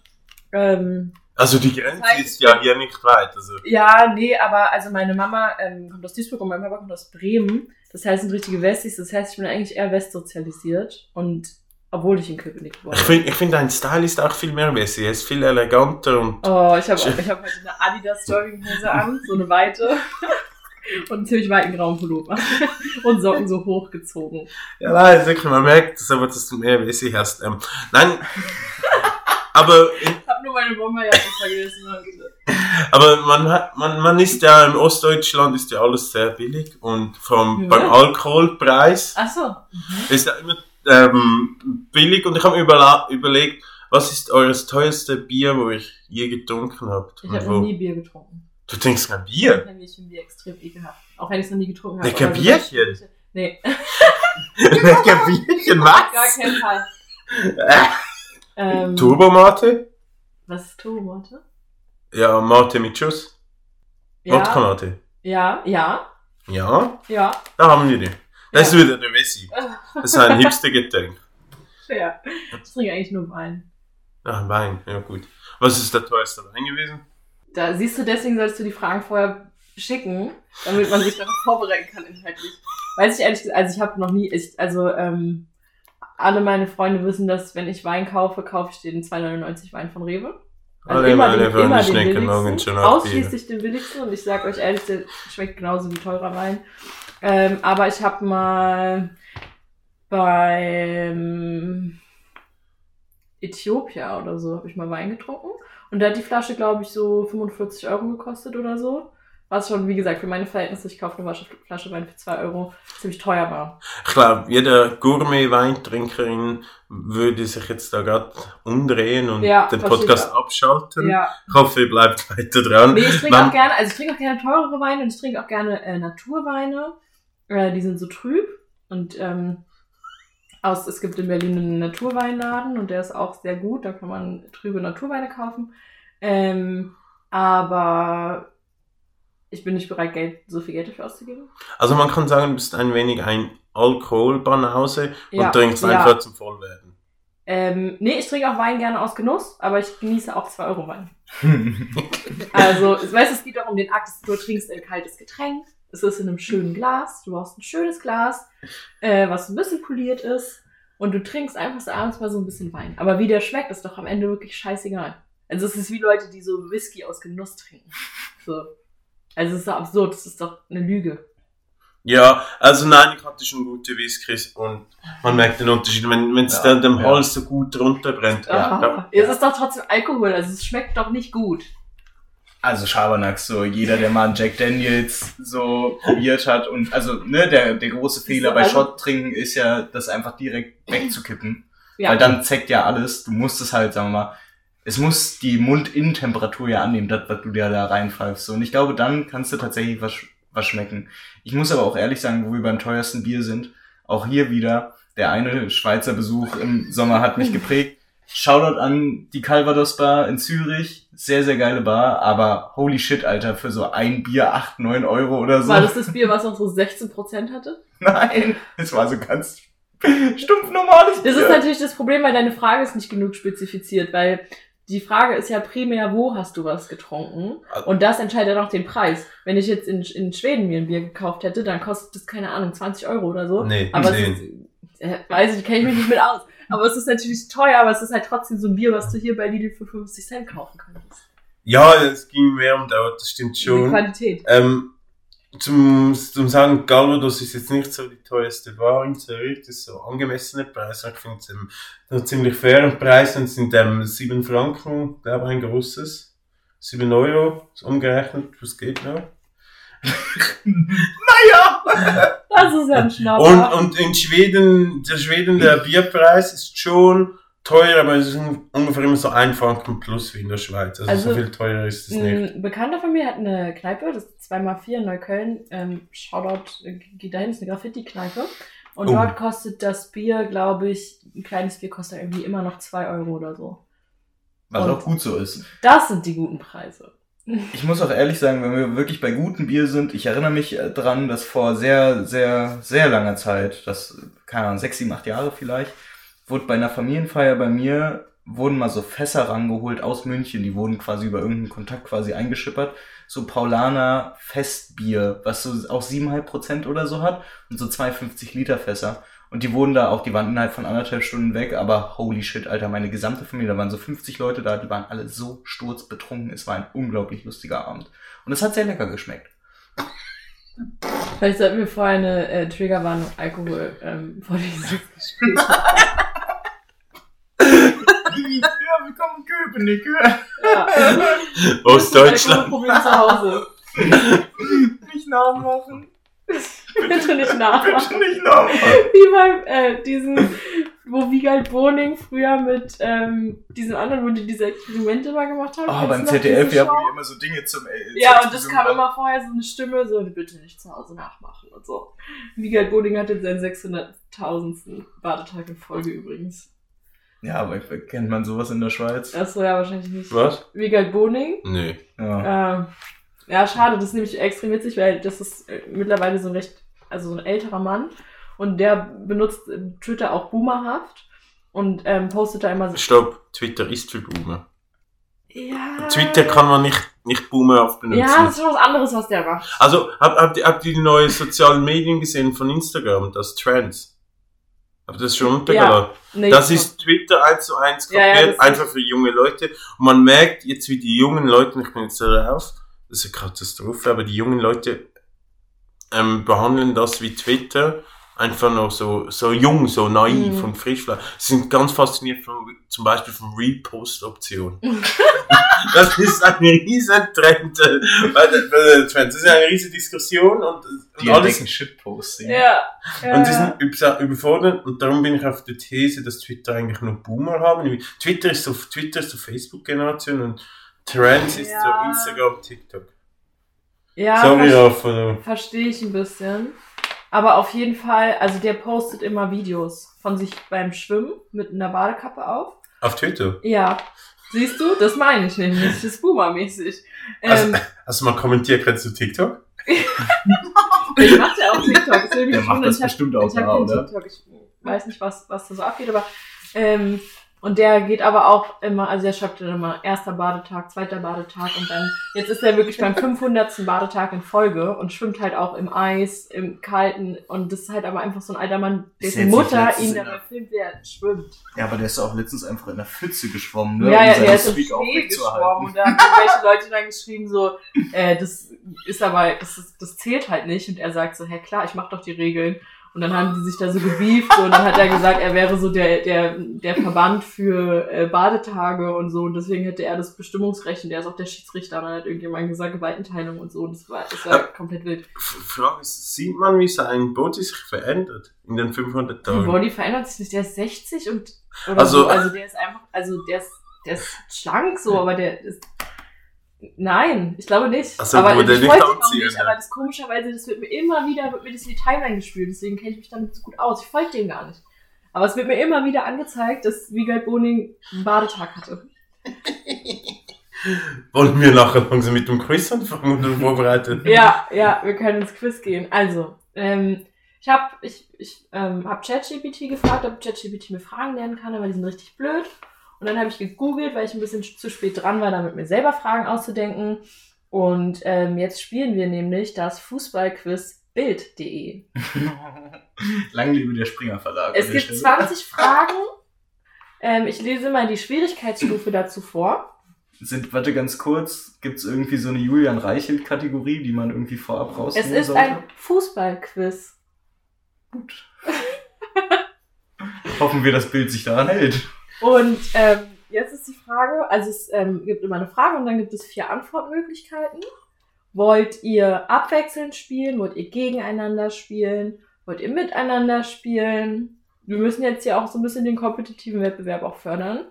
Ähm, Also die Grenze Das heißt- ist ja hier nicht weit. Also. ja, nee, aber also meine Mama ähm, kommt aus Duisburg und mein Papa kommt aus Bremen. Das heißt, sind richtige Westis. Das heißt, ich bin eigentlich eher westsozialisiert. Und obwohl ich in Köpenick wohne. Ich finde, ich find, dein Style ist auch viel mehr besser. Er ist viel eleganter und Oh, ich habe hab heute eine Adidas Jogginghose an, so eine weite. Und einen ziemlich weiten grauen Pullover. Und Socken so hochgezogen. Ja, nein, wirklich, man merkt es aber, dass du mehr Wessi hast. Ähm, nein, aber, Ich hab nur meine Bomberjacke vergessen heute. aber man, hat, man, man ist ja im Ostdeutschland ist ja alles sehr billig und vom, Ja. beim Alkoholpreis Ach so. ist ja immer ähm, billig und ich habe mir überlegt, was ist eures teuerste Bier, wo ich je getrunken habt? Ich habe nie Bier getrunken. Du trinkst kein Bier? Kaninchen-Bier extrem ekelhaft. Auch wenn ich es noch nie getrunken habe. so Bierchen? das- Nee, Kein Bierchen, gar was? keinen Fall. ähm, Turbomate? Was ist Turbomate? Ja, Mate mit Schuss. Ja, Mate. ja, ja, Ja, ja. da haben wir die. Das Ja. ist wieder der Wessi. Das ist ein Hipster-Getränk. Ja. Ich trinke eigentlich nur Wein. Ah, Wein, ja gut. Was ist der teuerste Wein gewesen? Da siehst du, deswegen sollst du die Fragen vorher schicken, damit man sich darauf vorbereiten kann inhaltlich. Weiß ich ehrlich gesagt, also ich habe noch nie, ich, also ähm, alle meine Freunde wissen, dass wenn ich Wein kaufe, kaufe ich den 2,99 Wein von Rewe. Also Alle immer den, immer den billigsten, ausschließlich den billigsten und ich sag euch ehrlich, der schmeckt genauso wie teurer Wein. Ähm, aber ich habe mal beim Äthiopia oder so habe ich mal Wein getrunken und da hat die Flasche glaube ich so 45 Euro gekostet oder so. Was schon, wie gesagt, für meine Verhältnisse, ich kaufe eine Flasche- Wein für 2 Euro, ziemlich teuer war. Ich glaube, jeder Gourmet-Weintrinkerin würde sich jetzt da gerade umdrehen und Ja, den Podcast abschalten. Ja. Ich hoffe, ihr bleibt weiter dran. Nee, ich trinke Man- auch gerne, also ich trinke auch gerne teurere Weine und ich trinke auch gerne äh, Naturweine. Äh, die sind so trüb und ähm, aus, es gibt in Berlin einen Naturweinladen und der ist auch sehr gut. Da kann man trübe Naturweine kaufen. Ähm, aber ich bin nicht bereit, Geld, so viel Geld dafür auszugeben. Also man kann sagen, du bist ein wenig ein Alkoholbanause und Ja, trinkst ja. einfach zum Vollwerden. Ähm, nee, ich trinke auch Wein gerne aus Genuss, aber ich genieße auch 2 Euro Wein. Also, weißt du, es geht auch um den Akt, du trinkst ein kaltes Getränk, es ist in einem schönen Glas, du brauchst ein schönes Glas, äh, was ein bisschen poliert ist und du trinkst einfach so abends mal so ein bisschen Wein. Aber wie der schmeckt, ist doch am Ende wirklich scheißegal. Also es ist wie Leute, die so Whisky aus Genuss trinken. So. Also es ist doch absurd, das ist doch eine Lüge. Ja, also nein, ich hatte schon gute Whiskys und man merkt den Unterschied, wenn es Ja, dann dem ja. Hals so gut runterbrennt. Ja, Aha. Es ist doch trotzdem Alkohol, also es schmeckt doch nicht gut. Also Schabernack, so jeder, der mal einen Jack Daniels so probiert hat und also ne, der, der große Fehler bei Also- Shot trinken ist ja, das einfach direkt wegzukippen. Ja. Weil dann zeckt ja alles. Du musst es halt, sagen wir mal, es muss die Mundinnentemperatur ja annehmen, das, was du dir da reinpfeifst. So, Und ich glaube, dann kannst du tatsächlich was, was schmecken. Ich muss aber auch ehrlich sagen, wo wir beim teuersten Bier sind, auch hier wieder, der eine Schweizer Besuch im Sommer hat mich geprägt. Shoutout an die Calvados Bar in Zürich. Sehr, sehr geile Bar, aber holy shit, Alter, für so ein Bier 8, 9 Euro oder so. War das das Bier, was noch so 16% hatte? Nein, es war so ganz stumpf normales Bier. Das ist natürlich das Problem, weil deine Frage ist nicht genug spezifiziert, weil die Frage ist ja primär, wo hast du was getrunken? Und das entscheidet auch den Preis. Wenn ich jetzt in, in Schweden mir ein Bier gekauft hätte, dann kostet das, keine Ahnung, 20 Euro oder so. Nee, aber 10. ist, äh, weiß ich, kenne ich mich nicht mit aus. Aber es ist natürlich teuer, aber es ist halt trotzdem so ein Bier, was du hier bei Lidl für 50 Cent kaufen könntest. Ja, es ging mehr um dort, das stimmt Die schon. Qualität. Ähm, zum, zum sagen, Galvados ist jetzt nicht so die teuerste Bar in Zürich, das ist so angemessene Preise. Ich finde es ähm, noch ziemlich fairen Preis und sind ähm, 7 Franken, glaube ich, ein großes. 7 Euro, ist umgerechnet, was geht noch? Das ist ja ein Und, Schnapper. und in Schweden, der Schweden, der Bierpreis ist schon teuer, aber es ist ungefähr immer so ein Franken plus wie in der Schweiz. Also, Also, so viel teurer ist es nicht. Ein Bekannter von mir hat eine Kneipe, das ist 2x4 in Neukölln. Ähm, Shoutout, äh, geht dahin, ist eine Graffiti-Kneipe. Und Oh. dort kostet das Bier, glaube ich, ein kleines Bier kostet irgendwie immer noch 2 Euro oder so. Was Und- auch gut so ist. Das sind die guten Preise. Ich muss auch ehrlich sagen, wenn wir wirklich bei gutem Bier sind, ich erinnere mich äh, dran, dass vor sehr, sehr, sehr langer Zeit, das, keine Ahnung, sechs, sieben, acht Jahre vielleicht, wurde bei einer Familienfeier bei mir, wurden mal so Fässer rangeholt aus München, die wurden quasi über irgendeinen Kontakt quasi eingeschippert, so Paulaner Festbier, was so auch 7,5 Prozent oder so hat und so 250 Liter Fässer. Und die wurden da auch, die waren innerhalb von anderthalb Stunden weg, aber holy shit, Alter, meine gesamte Familie, da waren so 50 Leute da, die waren alle so sturzbetrunken. Es war ein unglaublich lustiger Abend. Und es hat sehr lecker geschmeckt. Vielleicht sollten wir vorher eine äh, Triggerwarnung Alkohol ähm, vor diesem Gespräch ja, willkommen in Köpenick. Ja. Ostdeutschland. Alkoholproblem zu Hause. Nicht nachmachen. Bitte nicht nachmachen. Bitte nicht nachmachen. Wie beim äh, diesen wo Wiegald Boning früher mit ähm, diesen anderen, wo die diese Experimente mal gemacht haben. Oh, Kennst beim ZDF, wo die immer so Dinge zum äh, Ja, zum- und das zum- kam immer vorher so eine Stimme, so, bitte nicht zu Hause nachmachen und so. Wiegald Boning hatte seinen 600.000. Badetag in Folge übrigens. Ja, aber kennt man sowas in der Schweiz? Achso, ja, wahrscheinlich nicht. Was? Wiegald Boning. Nee. Ja. Ähm, ja, schade, das ist nämlich extrem witzig, weil das ist äh, mittlerweile so ein recht, also so ein älterer Mann und der benutzt äh, Twitter auch boomerhaft und ähm, postet da immer so. Stopp, Twitter ist für Boomer. Ja. Twitter kann man nicht, nicht boomerhaft benutzen. Ja, das ist schon was anderes, was der macht. Also, habt, ihr- habt ihr die neuen sozialen Medien gesehen von Instagram, das Trends? Habt ihr das schon untergeladen? Nee, das ist Twitter eins zu eins Ja, ja, kopiert, das ist- einfach für junge Leute. Und man merkt jetzt, wie die jungen Leute, ich bin jetzt da raus, das ist eine Katastrophe, aber die jungen Leute ähm, behandeln das wie Twitter einfach noch so, so jung, so naiv Mhm. und frisch. Sie sind ganz fasziniert von, zum Beispiel von Repost-Option. das ist ein riesen Trend. äh. Das ist eine riesige Diskussion und, Die und alles entdecken Shitposting. Ja. ja. und die sind über- überfordert und darum bin ich auf der These, dass Twitter eigentlich nur Boomer haben. Twitter ist so, Twitter ist so Facebook-Generation und Trends ist Ja. so Instagram, TikTok. ja, Sorry, verstehe ich ein bisschen. Aber auf jeden Fall, also der postet immer Videos von sich beim Schwimmen mit einer Badekappe auf. Auf Twitter. Ja. Siehst du, das meine ich nämlich. Das ist Boomer-mäßig. Also, Ähm, hast du mal kommentiert, kennst du TikTok? ich mache ja auch TikTok. Der macht das Ich hab- bestimmt auch da, oder? TikTok. Ich weiß nicht, was, was da so abgeht, aber ähm, und der geht aber auch immer, also der schreibt dann immer erster Badetag, zweiter Badetag und dann, jetzt ist er wirklich beim 500. Badetag in Folge und schwimmt halt auch im Eis, im Kalten und das ist halt aber einfach so ein alter Mann, dessen Mutter ihn der- filmt, wie er schwimmt. Ja, aber der ist auch letztens einfach in der Pfütze geschwommen, ne? Ja, um ja, seinen der ist im Schnee geschwommen und da haben irgendwelche Leute dann geschrieben so, äh, das ist aber, das, ist, das zählt halt nicht und er sagt so, hä klar, ich mach doch die Regeln und dann haben die sich da so gebieft und dann hat er gesagt, er wäre so der, der, der Verband für äh, Badetage und so und deswegen hätte er das Bestimmungsrecht und der ist auch der Schiedsrichter und dann hat irgendjemand gesagt, Gewaltenteilung und so und das war, das war komplett wild. Frage ist, sieht man, wie sein Body sich verändert in den 500 Der Tagen? Body verändert sich nicht, der ist 60 und oder Also- so. also der ist einfach, also der ist, der ist schlank so, aber der ist Nein, ich glaube nicht. Also, aber wurde ich nicht wollte ihn auch anziehen, nicht, ja. aber das komischerweise, das wird mir immer wieder, wird mir das in die Timeline gespielt, deswegen kenne ich mich damit so gut aus. Ich folge dem gar nicht. Aber es wird mir immer wieder angezeigt, dass Wiegald Boning einen Badetag hatte. Wollen wir nachher langsam mit dem Quiz anfangen oder vorbereiten? Ja, ja, wir können ins Quiz gehen. Also, ähm, ich habe ich, ich, ähm, hab ChatGPT gefragt, ob ChatGPT mir Fragen lernen kann, aber die sind richtig blöd. Und dann habe ich gegoogelt, weil ich ein bisschen zu spät dran war, damit mir selber Fragen auszudenken. Und ähm, jetzt spielen wir nämlich das Fußballquiz Bild.de. Lang lebe der Springer Verlag. Es gibt Stelle. 20 Fragen. Ähm, ich lese mal die Schwierigkeitsstufe dazu vor. Sind, warte ganz kurz, gibt es irgendwie so eine Julian Reichelt-Kategorie, die man irgendwie vorab Es rausnehmen ist sollte? ein Fußballquiz. Gut. Hoffen wir, das Bild sich daran hält. Und ähm, jetzt ist die Frage, also es ähm, gibt immer eine Frage und dann gibt es vier Antwortmöglichkeiten. Wollt ihr abwechselnd spielen? Wollt ihr gegeneinander spielen? Wollt ihr miteinander spielen? Wir müssen jetzt hier auch so ein bisschen den kompetitiven Wettbewerb auch fördern.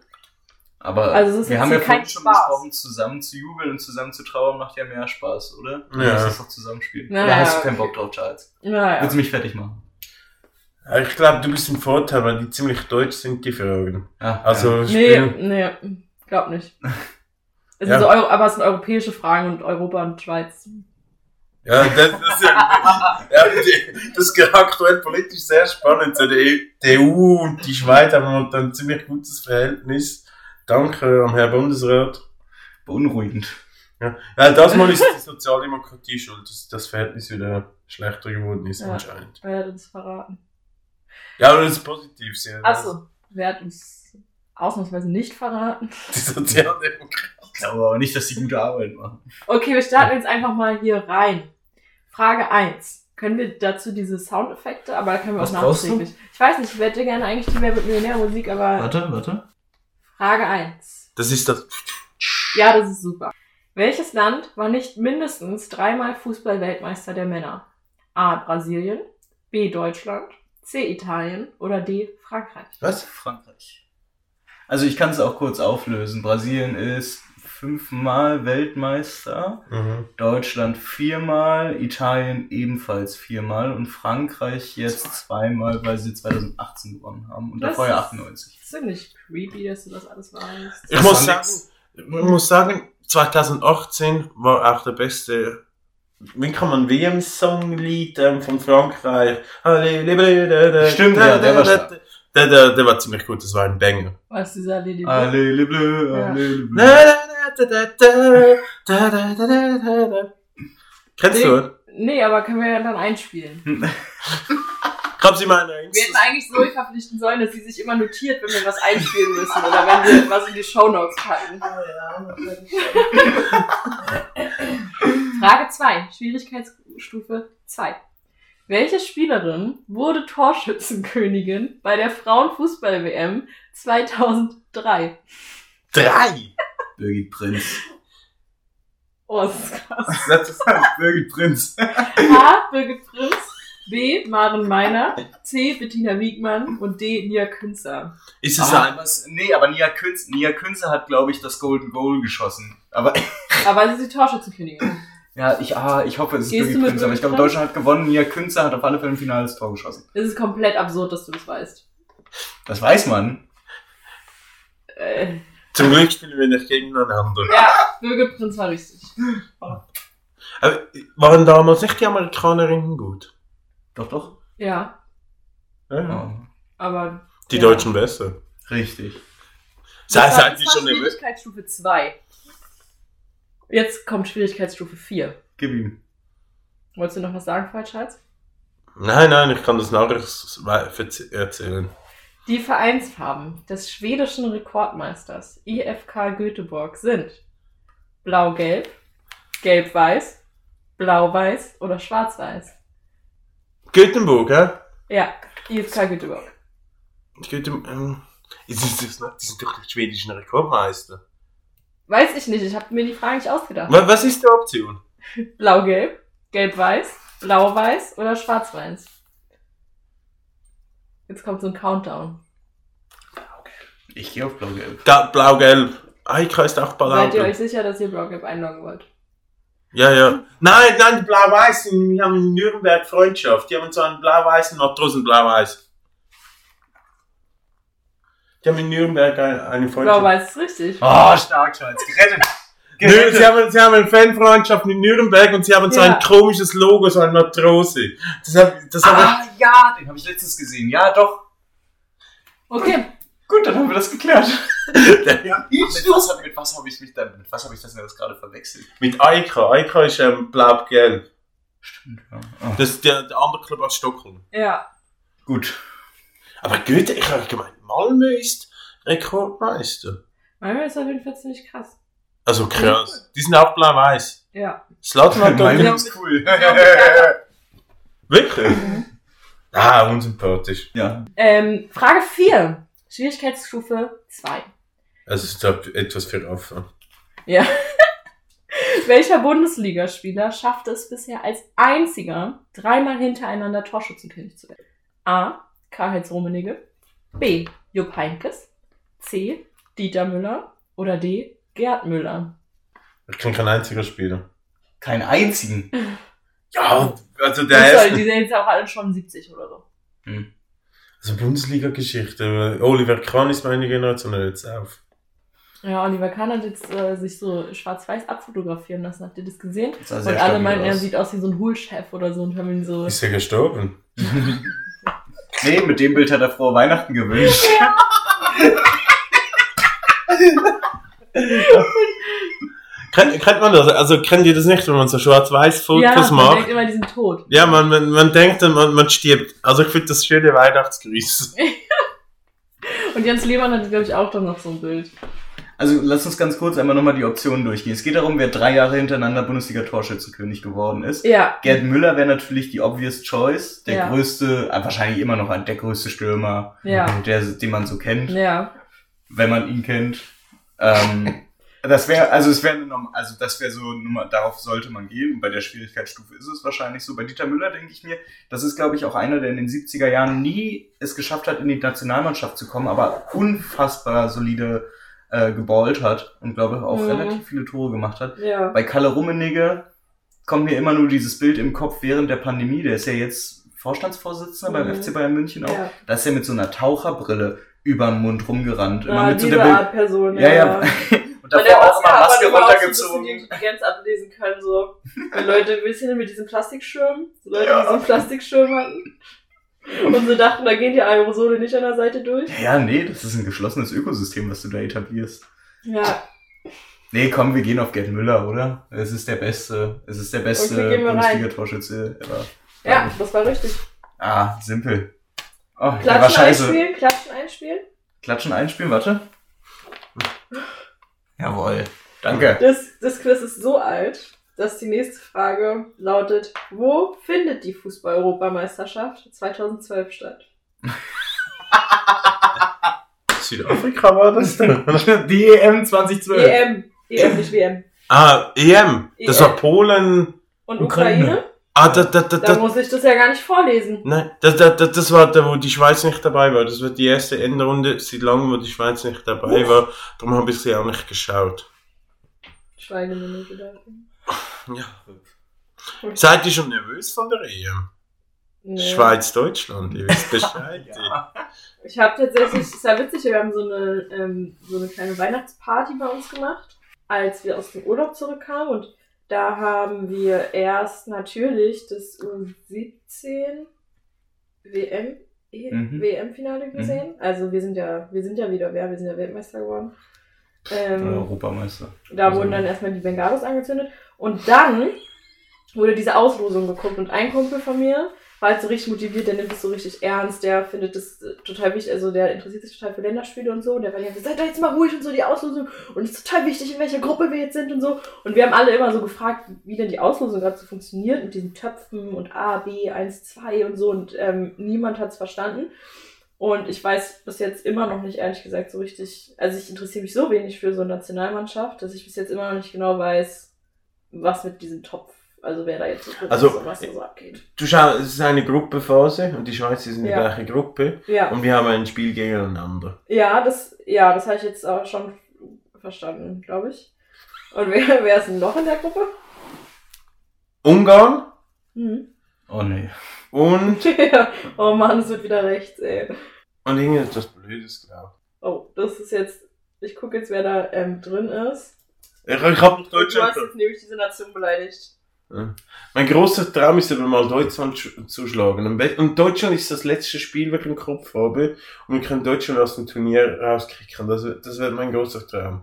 Aber Also es ist wir haben ja vorhin schon Spaß. besprochen, zusammen zu jubeln und zusammen zu trauern macht ja mehr Spaß, oder? Ja. Das ist doch Zusammenspielen. Ja, Oder hast du okay. keinen Bock drauf, Charles? Naja. Willst du mich fertig machen? Ja, Ich glaube, du bist ein Vorteil, weil die ziemlich deutsch sind, die Fragen. Ja, Also, Nee, spielen- nee, glaub nicht. Es Ja. sind so Euro, aber es sind europäische Fragen und Europa und Schweiz. Ja, das, das, ist ja, ja, die- das ist aktuell politisch sehr spannend. So die, die EU und die Schweiz haben momentan ein ziemlich gutes Verhältnis. Danke am Herrn Bundesrat. beunruhigend. Ja, ja das Mal ist die Sozialdemokratie schuld, dass das Verhältnis wieder schlechter geworden ist Ja. anscheinend. Hat uns verraten? Ja, aber das ist positiv. Ja. Achso, wer hat uns ausnahmsweise nicht verraten? Die Sozialdemokratie. Ich glaube aber nicht, dass die gute Arbeit machen. Okay, wir starten jetzt einfach mal hier rein. Frage 1. Können wir dazu diese Soundeffekte, aber da können wir Was auch nachträglich. Ich weiß nicht, ich hätte gerne eigentlich die Wer wird Millionär Musik, aber Warte, warte. Frage 1. Das ist das. Ja, das ist super. Welches Land war nicht mindestens dreimal Fußball-Weltmeister der Männer? A. Brasilien, B. Deutschland, C. Italien oder D. Frankreich? Was? Frankreich. Also ich kann es auch kurz auflösen. Brasilien ist fünfmal Weltmeister, Mhm. Deutschland viermal, Italien ebenfalls viermal und Frankreich jetzt zweimal, weil sie 2018 gewonnen haben und Das davor ja ist- 98. Ziemlich creepy, dass du das alles weißt. Ich muss, sagen, ich muss sagen, 2018 war auch der beste. Wie kann man WM-Songlied ähm, von Frankreich? Stimmt, ja, der war stark. Der, der, der war ziemlich gut, das war ein Banger. Was ist dieser Lady Allez les bleus, Ja. allez les Da, bleus. da, da, da, da, da, da, da, da. Kennst du? Nee, aber können wir ja dann einspielen. Haben Sie meine Wir hätten eigentlich Zoe verpflichten sollen, dass sie sich immer notiert, wenn wir was einspielen müssen oder wenn wir was in die Shownotes packen. Frage 2, Schwierigkeitsstufe 2. Welche Spielerin wurde Torschützenkönigin bei der Frauenfußball-WM 2003? Drei! Birgit Prinz. Oh, das ist krass. Das ist Birgit Prinz. A. Birgit Prinz, B. Maren Meiner, C. Bettina Wiegmann und D. Nia Künzer. Ist es Ah, was, nee, aber Nia Künze, Nia Künze hat, glaube ich, das Golden Goal geschossen. Aber Aber sie ist die Torschützenkönigin. Ja, ich, ah, ich hoffe, es ist Gehst Birgit Prinz. Aber ich glaube, Deutschland hat gewonnen. Nia Künze hat auf alle Fälle im Finale das Tor geschossen. Es ist komplett absurd, dass du das weißt. Das weiß man. Äh, Zum Glück spielen wir nicht gegeneinander. ja, Birgit Prinz war richtig. Aber waren damals nicht die Amerikanerinnen gut? Doch, doch. Ja, Ja, ja. Oh, aber. Die ja. Deutschen besser. richtig. Sei, Das war, seid das war schon? Schwierigkeitsstufe 2. Jetzt kommt Schwierigkeitsstufe 4. Gib ihm. Wolltest du noch was sagen, Falschhals? Nein, nein, ich kann das nachher erzählen. Die Vereinsfarben des schwedischen Rekordmeisters IFK Göteborg sind Blau-Gelb, Gelb-Weiß, Blau-Weiß oder Schwarz-Weiß. Göteborg, hä? Ja, IFK Göteborg. Göteborg, ähm, ist das, die sind doch die schwedischen Rekordmeister. Weiß ich nicht, ich habe mir die Frage nicht ausgedacht. Wa- Was ist die Option? Blau-Gelb, Gelb-Weiß, Blau-Weiß oder Schwarz-Weiß. Jetzt kommt so ein Countdown. Ich gehe auf Blau-Gelb. Blau-Gelb. Eika ist auch Seid ihr blau euch sicher, dass ihr Blau-Gelb einloggen wollt? Ja, ja. Nein, nein, die Blau-Weißen, wir haben in Nürnberg Freundschaft. Die haben so einen blau-weißen Matrosen blau-weiß. Die haben in Nürnberg eine, Freundschaft. Blau-Weiß ist richtig. Oh, stark, Schatz. Gerettet. Nö, sie haben, sie haben eine Fanfreundschaft in Nürnberg und sie haben so Ja. ein komisches Logo, so ein Matrose. Das hab, das hab Ah, ja, den habe ich letztens gesehen. Ja, doch. Okay, Gut, dann haben wir das geklärt. ich, der, Mit was, mit was habe ich mich dann, mit was habe ich das denn jetzt gerade verwechselt? mit Eika. Eika ist ähm, blau-gelb. Stimmt, ja. Oh, Das ist der, der andere Club aus Stockholm. ja. gut. Aber Goethe, ich habe gemeint, Malmö ist Rekordmeister. Malmö ist auf jeden Fall ziemlich krass. Also krass. Die sind auch blau-weiß. Ja. Slatan hat doch ist cool. Wirklich? Ah, unsympathisch. ja. Ähm, Frage 4. Schwierigkeitsstufe 2. Es ist glaub, etwas für Affe. Ja. Welcher Bundesligaspieler schaffte es bisher als einziger, dreimal hintereinander Torschützenkönig zu werden? A. Karl-Heinz Rummenigge. B. Jupp Heynckes. C. Dieter Müller. Oder D. Gerd Müller. Ich kenne keinen einzigen Spieler. Keinen einzigen. Ja, also Die der erste. die sind jetzt auch alle schon 70 oder so. Also Bundesliga-Geschichte. Oliver Kahn ist meine Generation jetzt auf. Ja, Oliver Kahn hat jetzt äh, sich so schwarz-weiß abfotografieren lassen. Habt ihr das gesehen? Das Und alle meinen, er sieht aus wie so ein Hulchef oder so und haben ihn so. Ist er gestorben? Nee, mit dem Bild hat er frohe Weihnachten gewünscht. Kennt, kennt man das? Also kennt ihr das nicht, wenn man so schwarz-weiß-Fotos ja, man macht? denkt immer, die sind tot. Ja, man, man, man denkt, man, man stirbt. Also ich finde das schöne Weihnachtsgrüße. Und Jens Lehmann hat, glaube ich, auch dann noch so ein Bild. Also lass uns ganz kurz einmal nochmal die Optionen durchgehen. Es geht darum, wer drei Jahre hintereinander Bundesliga-Torschützenkönig geworden ist. Ja. Gerd Müller wäre natürlich die obvious choice. Der Ja. größte, äh, wahrscheinlich immer noch ein, der größte Stürmer, Ja. der, den man so kennt, Ja. wenn man ihn kennt. Ähm, Das wäre, also es wäre also das wäre so, Nummer, darauf sollte man gehen. Und bei der Schwierigkeitsstufe ist es wahrscheinlich so. Bei Dieter Müller denke ich mir, das ist, glaube ich, auch einer, der in den 70er Jahren nie es geschafft hat, in die Nationalmannschaft zu kommen, aber unfassbar solide äh, geballt hat und glaube ich auch Mhm. relativ viele Tore gemacht hat. Ja. Bei Kalle Rummenigge kommt mir immer nur dieses Bild im Kopf während der Pandemie. Der ist ja jetzt Vorstandsvorsitzender Mhm. beim FC Bayern München auch. Ja. Da ist er mit so einer Taucherbrille über den Mund rumgerannt. Immer Ah, mit so diese der Bild Art Person. ja, ja. Und Weil der davor auch hat Maske so runtergezogen. die Intelligenz ablesen können, so. Wenn Leute ein bisschen mit diesem Plastikschirm, so Leute, Ja. die so einen Plastikschirm hatten. Und sie dachten, da gehen die Aerosole nicht an der Seite durch. Ja, nee, das ist ein geschlossenes Ökosystem, was du da etablierst. Ja, Nee, komm, wir gehen auf Gerd Müller, oder? Es ist der beste, es ist der beste. Bundesliga-Torschütze ever. ja, das war richtig. Ah, simpel. Oh, der war Klatschen scheiße. einspielen, klatschen einspielen. Klatschen einspielen, warte. Jawohl. Danke. Das, das Quiz ist so alt, dass die nächste Frage lautet, wo findet die Fußball-Europameisterschaft 2012 statt? Südafrika war das denn? Die EM 2012. EM. EM, nicht WM. ah, EM. Das EM. war Polen. Und Ukraine. Ukraine? Ah, da, da, da, Da da, muss ich das ja gar nicht vorlesen. Nein, das, das, das, das war da, wo die Schweiz nicht dabei war. Das war die erste Endrunde seit langem, wo die Schweiz nicht dabei war. Darum habe ich sie auch nicht geschaut. Schweigeminute dafür. Ja. Seid ihr schon nervös von der EM? Nee. Schweiz-Deutschland, ihr wisst Bescheid. Ja. Ich habe tatsächlich, es ist ja witzig, wir haben so eine, ähm, so eine kleine Weihnachtsparty bei uns gemacht, als wir aus dem Urlaub zurückkamen. Und da haben wir erst natürlich das U17 WM, E- Mhm. WM-Finale gesehen. Also wir sind ja, wir sind ja wieder wer, wir sind ja Weltmeister geworden. Ähm, Europameister. Da wurden dann erstmal die Bengalos angezündet. Und dann wurde diese Auslosung geguckt. Und ein Kumpel von mir war halt so richtig motiviert, der nimmt es so richtig ernst, der findet das äh, total wichtig, also der interessiert sich total für Länderspiele und so. Und der war Zeit, seid doch jetzt mal ruhig und so, die Auslosung. Und es ist total wichtig, in welcher Gruppe wir jetzt sind und so. Und wir haben alle immer so gefragt, wie denn die Auslosung gerade so funktioniert mit diesen Töpfen und A, B, 1, 2 und so. Und ähm, niemand hat es verstanden. Und ich weiß bis jetzt immer noch nicht, ehrlich gesagt, so richtig. Also ich interessiere mich so wenig für so eine Nationalmannschaft, dass ich bis jetzt immer noch nicht genau weiß, was mit diesem Topf, also wer da jetzt so Also, ist und was da so abgeht. Du schau, es ist eine Gruppenphase und die Schweiz ist in der Ja. gleichen Gruppe Ja, und wir haben ein Spiel gegeneinander. ja, das, ja, das habe ich jetzt auch schon verstanden, glaube ich. Und wer, wer ist denn noch in der Gruppe? Ungarn Mhm. Oh nee. und, ja. Oh Mann, es wird wieder rechts, ey. und irgendetwas Blödes, glaube Oh, das ist jetzt. Ich gucke jetzt, wer da ähm, drin ist. Ich. Ich, ich habe Und du Deutschland. hast jetzt nämlich diese Nation beleidigt. Mein großer Traum ist aber mal Deutschland sch- zu schlagen. Und Deutschland ist das letzte Spiel, das ich im Kopf habe. Und wir können Deutschland aus dem Turnier rauskriegen. Das, wird- das wird mein großer Traum.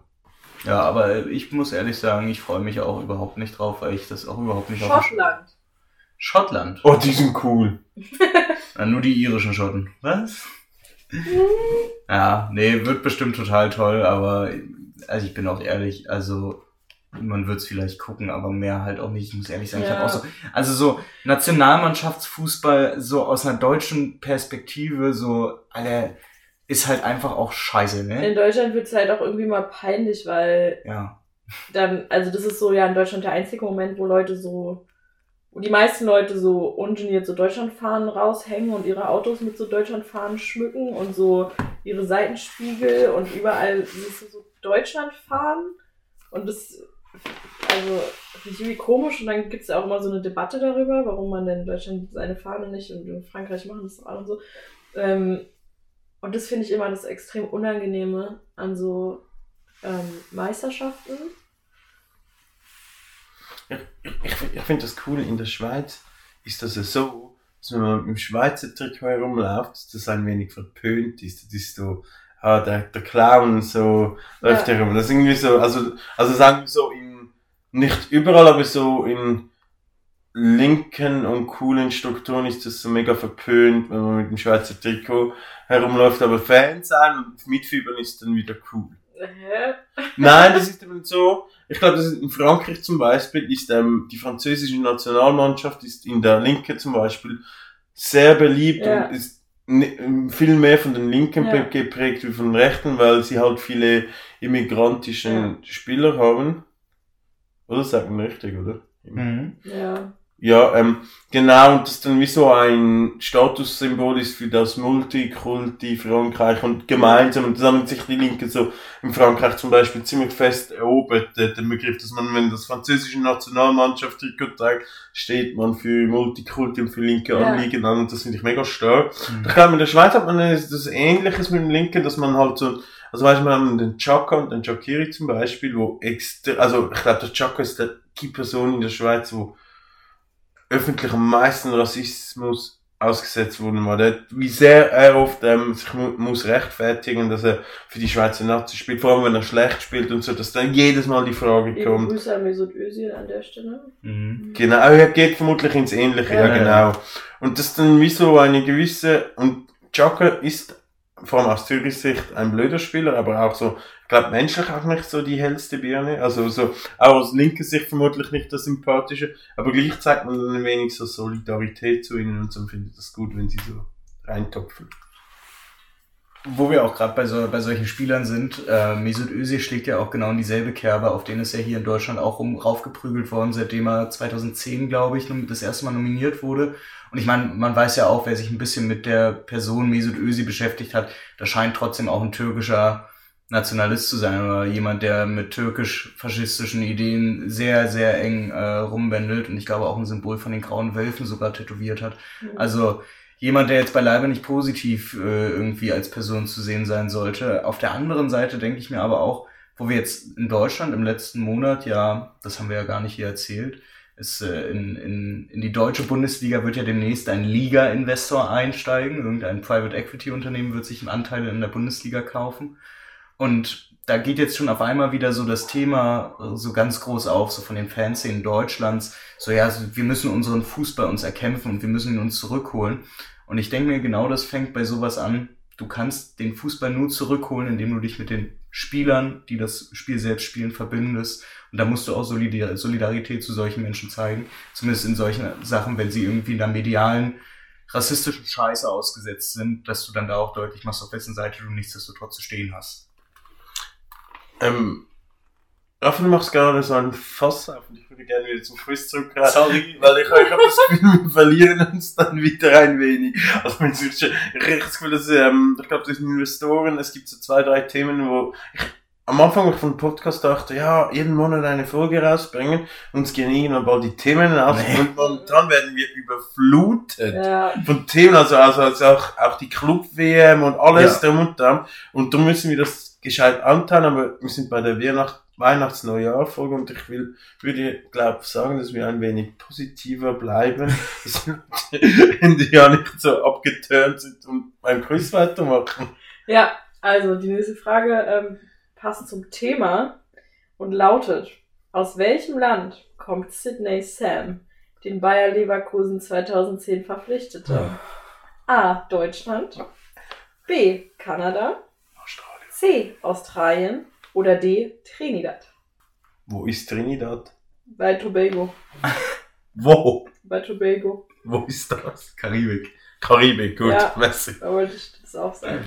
Ja, aber ich muss ehrlich sagen, ich freue mich auch überhaupt nicht drauf, weil ich das auch überhaupt nicht Schottland. Schottland. Oh, die sind cool. Na, nur die irischen Schotten. Was? ja, nee, wird bestimmt total toll, aber also ich bin auch ehrlich, also man wird es vielleicht gucken, aber mehr halt auch nicht. Ich muss ehrlich sagen, ich Ja. habe auch so, also so Nationalmannschaftsfußball so aus einer deutschen Perspektive so, Alter, ist halt einfach auch scheiße, ne? In Deutschland wird es halt auch irgendwie mal peinlich, weil Ja. dann, also das ist so ja in Deutschland der einzige Moment, wo Leute so, wo die meisten Leute so ungeniert so Deutschlandfahnen raushängen und ihre Autos mit so Deutschlandfahnen schmücken und so ihre Seitenspiegel und überall siehst du so Deutschlandfahnen und das, also finde ich irgendwie komisch und dann gibt es ja auch immer so eine Debatte darüber, warum man denn in Deutschland seine Fahne nicht und in Frankreich machen das auch und so. Ähm, und das finde ich immer das extrem Unangenehme an so ähm, Meisterschaften. Ich, ich finde das cool, in der Schweiz ist das so, dass wenn man mit dem Schweizer Trikot herumläuft, dass das ein wenig verpönt ist. Das ist so, ah, der, der Clown so läuft Ja. herum. Das ist irgendwie so, also, also sagen wir so in, nicht überall, aber so in linken und coolen Strukturen ist das so mega verpönt, wenn man mit dem Schweizer Trikot herumläuft, aber Fans sein und mitfiebern ist dann wieder cool. Hä? Nein, das ist eben so. Ich glaube, das ist in Frankreich zum Beispiel ist ähm, die französische Nationalmannschaft ist in der Linke zum Beispiel sehr beliebt Ja. und ist viel mehr von den Linken Ja. geprägt wie von den Rechten, weil sie halt viele immigrantischen Spieler haben. Oder sagt man richtig, oder? Mhm. Ja. Ja, ähm, genau, und das dann wie so ein Statussymbol ist für das Multikulti Frankreich und gemeinsam, und das haben sich die Linken so in Frankreich zum Beispiel ziemlich fest erobert, äh, den Begriff, dass man, wenn das französische Nationalmannschaft Trikot trägt, steht man für Multikulti und für linke Ja. Anliegen an, und das finde ich mega stark. Ich glaube, in der Schweiz hat man das Ähnliches mit dem Linken, dass man halt so, also weißt du, wir haben den Chaka und den Chakiri zum Beispiel, wo extra, also ich glaube, der Chaka ist der, die Person in der Schweiz, wo öffentlich am meisten Rassismus ausgesetzt worden war. Der, wie sehr er oft ähm, sich mu muss rechtfertigen, dass er für die Schweizer Nazi spielt, vor allem wenn er schlecht spielt und so, dass dann jedes Mal die Frage Liebe kommt. Grüße an Mesut Özil an der Stelle. Mhm. Genau, er geht vermutlich ins Ähnliche, ja, Ja. genau. Und das ist dann wie so eine gewisse, und Chaka ist vor allem aus Zürich Sicht ein blöder Spieler, aber auch so, ich glaube menschlich auch nicht so die hellste Birne, also so, auch aus linker Sicht vermutlich nicht das Sympathische, aber gleich zeigt man dann ein wenig so Solidarität zu ihnen und so finde ich das gut, wenn sie so reintopfen. Wo wir auch gerade bei, so, bei solchen Spielern sind, äh, Mesut Özil schlägt ja auch genau in dieselbe Kerbe, auf den ist er hier in Deutschland auch rum, raufgeprügelt worden, seitdem er 2010, glaube ich, das erste Mal nominiert wurde. Und ich meine, man weiß ja auch, wer sich ein bisschen mit der Person Mesut Özil beschäftigt hat, da scheint trotzdem auch ein türkischer Nationalist zu sein oder jemand, der mit türkisch-faschistischen Ideen sehr, sehr eng äh, rumwendelt und ich glaube auch ein Symbol von den grauen Wölfen sogar tätowiert hat. Also jemand, der jetzt beileibe nicht positiv äh, irgendwie als Person zu sehen sein sollte. Auf der anderen Seite denke ich mir aber auch, wo wir jetzt in Deutschland im letzten Monat, ja, das haben wir ja gar nicht hier erzählt, ist äh, in, in, in die deutsche Bundesliga wird ja demnächst ein Liga-Investor einsteigen. Irgendein Private Equity Unternehmen wird sich einen Anteil in der Bundesliga kaufen. Und da geht jetzt schon auf einmal wieder so das Thema äh, so ganz groß auf, so von den Fanszenen Deutschlands. So, ja, wir müssen unseren Fußball uns erkämpfen und wir müssen ihn uns zurückholen. Und ich denke mir, genau das fängt bei sowas an. Du kannst den Fußball nur zurückholen, indem du dich mit den Spielern, die das Spiel selbst spielen, verbindest. Und da musst du auch Solidar Solidarität zu solchen Menschen zeigen. Zumindest in solchen Sachen, wenn sie irgendwie in der medialen rassistischen Scheiße ausgesetzt sind, dass du dann da auch deutlich machst, auf wessen Seite du nichtsdestotrotz zu stehen hast. Ähm, Rafa, du machst gerade so ein Fass auf und ich würde gerne wieder zum Quiz zurückkehren. Sorry. Weil ich, ich habe das Gefühl, wir verlieren uns dann wieder ein wenig. Also wenn es ich habe das Gefühl, dass, ähm, ich glaube, das sind Investoren, es gibt so zwei, drei Themen, wo ich am Anfang ich vom Podcast dachte, ja, jeden Monat eine Folge rausbringen, uns gehen irgendwann bald die Themen aus Nee. und momentan werden wir überflutet Ja, von Themen, also, also, also auch, auch die Club-WM und alles Ja. drum und dran. Und da müssen wir das gescheit anteilen, aber wir sind bei der Weihnacht Weihnachts-Neujahr-Folge und ich will, würde, glaub, sagen, dass wir ein wenig positiver bleiben, dass wir die ja nicht so abgeturnt sind und beim Quiz weitermachen. ja, also die nächste Frage ähm, passt zum Thema und lautet, aus welchem Land kommt Sidney Sam, den Bayer Leverkusen 2010 verpflichtete? A. Deutschland, B. Kanada, C. Australien oder D. Trinidad. Wo ist Trinidad? Bei Tobago. Wo? Bei Tobago. Wo ist das? Karibik. Karibik, gut, Ja. merci. Da wollte ich das auch sagen.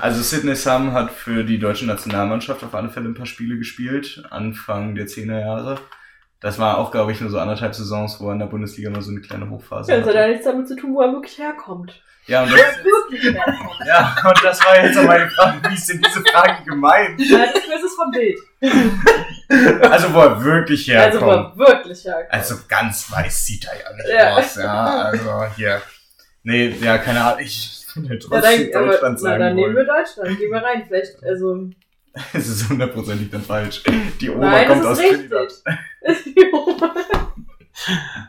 Also Sidney Sam hat für die deutsche Nationalmannschaft auf alle Fälle ein paar Spiele gespielt, Anfang der 10er Jahre. Das war auch, glaube ich, nur so anderthalb Saisons, wo er in der Bundesliga mal so eine kleine Hochphase Das hat ja hatte. nichts damit zu tun, wo er wirklich herkommt. Ja, und das, wirklich herkommt. Ja, und das war jetzt so meine Frage, wie ist denn diese Frage gemeint? Ja, das Quiz ist vom Bild. Also wo er wirklich Also, wo herkommt. er wirklich herkommt. Also ganz weiß sieht er ja nicht Ja. aus, ja. Also hier. Nee, ja, keine Ahnung. Ich bin halt Ja, trotzdem dann, aber, Deutschland na, dann sagen nehmen wir wollen. Deutschland. Gehen wir rein. Vielleicht, also. Es ist hundertprozentig dann falsch. Die Oma Nein, kommt das aus ist richtig. Trinidad.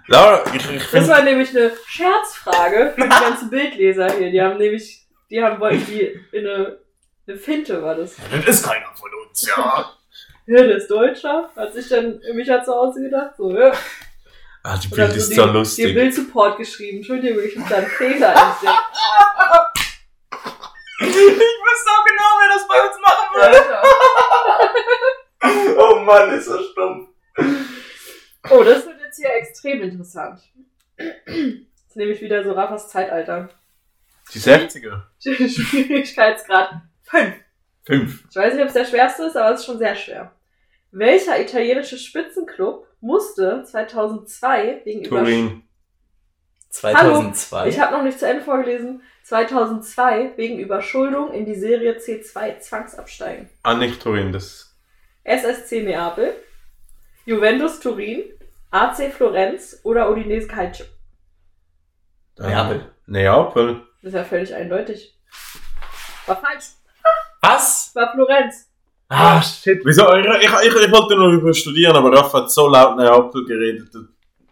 Lara, ich, ich Das finde, war nämlich eine Scherzfrage für die ganzen Bildleser hier. Die haben nämlich, die haben wollten die in eine, eine Finte war das. Das ist keiner von uns, ja. Ja, der ist Deutscher. Hat sich dann, mich hat zu Hause gedacht, so, ja. ah, die Bild ist so so den, den lustig. Bild-Support geschrieben. Entschuldigung, ich hab da einen Fehler. Ich wüsste auch genau, wer das bei uns machen Alter. Oh Mann, ist das stumpf. Oh, das wird jetzt hier extrem interessant. Das ist nämlich wieder so Raffas Zeitalter. Die 60er. Schwierigkeitsgrad 5. Fünf. Ich weiß nicht, ob es der schwerste ist, aber es ist schon sehr schwer. Welcher italienische Spitzenclub musste 2002 wegen Übersch- Turin. 2002. Ich habe noch nicht zu Ende vorgelesen. 2002 wegen Überschuldung in die Serie C2 zwangsabsteigen. Ah, nicht Turin, das. SSC Neapel, Juventus Turin, AC Florenz oder Udinese Calcio. Neapel. Neapel. Das ist ja völlig eindeutig. War falsch. Was? War Florenz. Ah, shit. Wieso? Ich, ich, ich, ich wollte nur über studieren, aber Raff hat so laut Neapel geredet.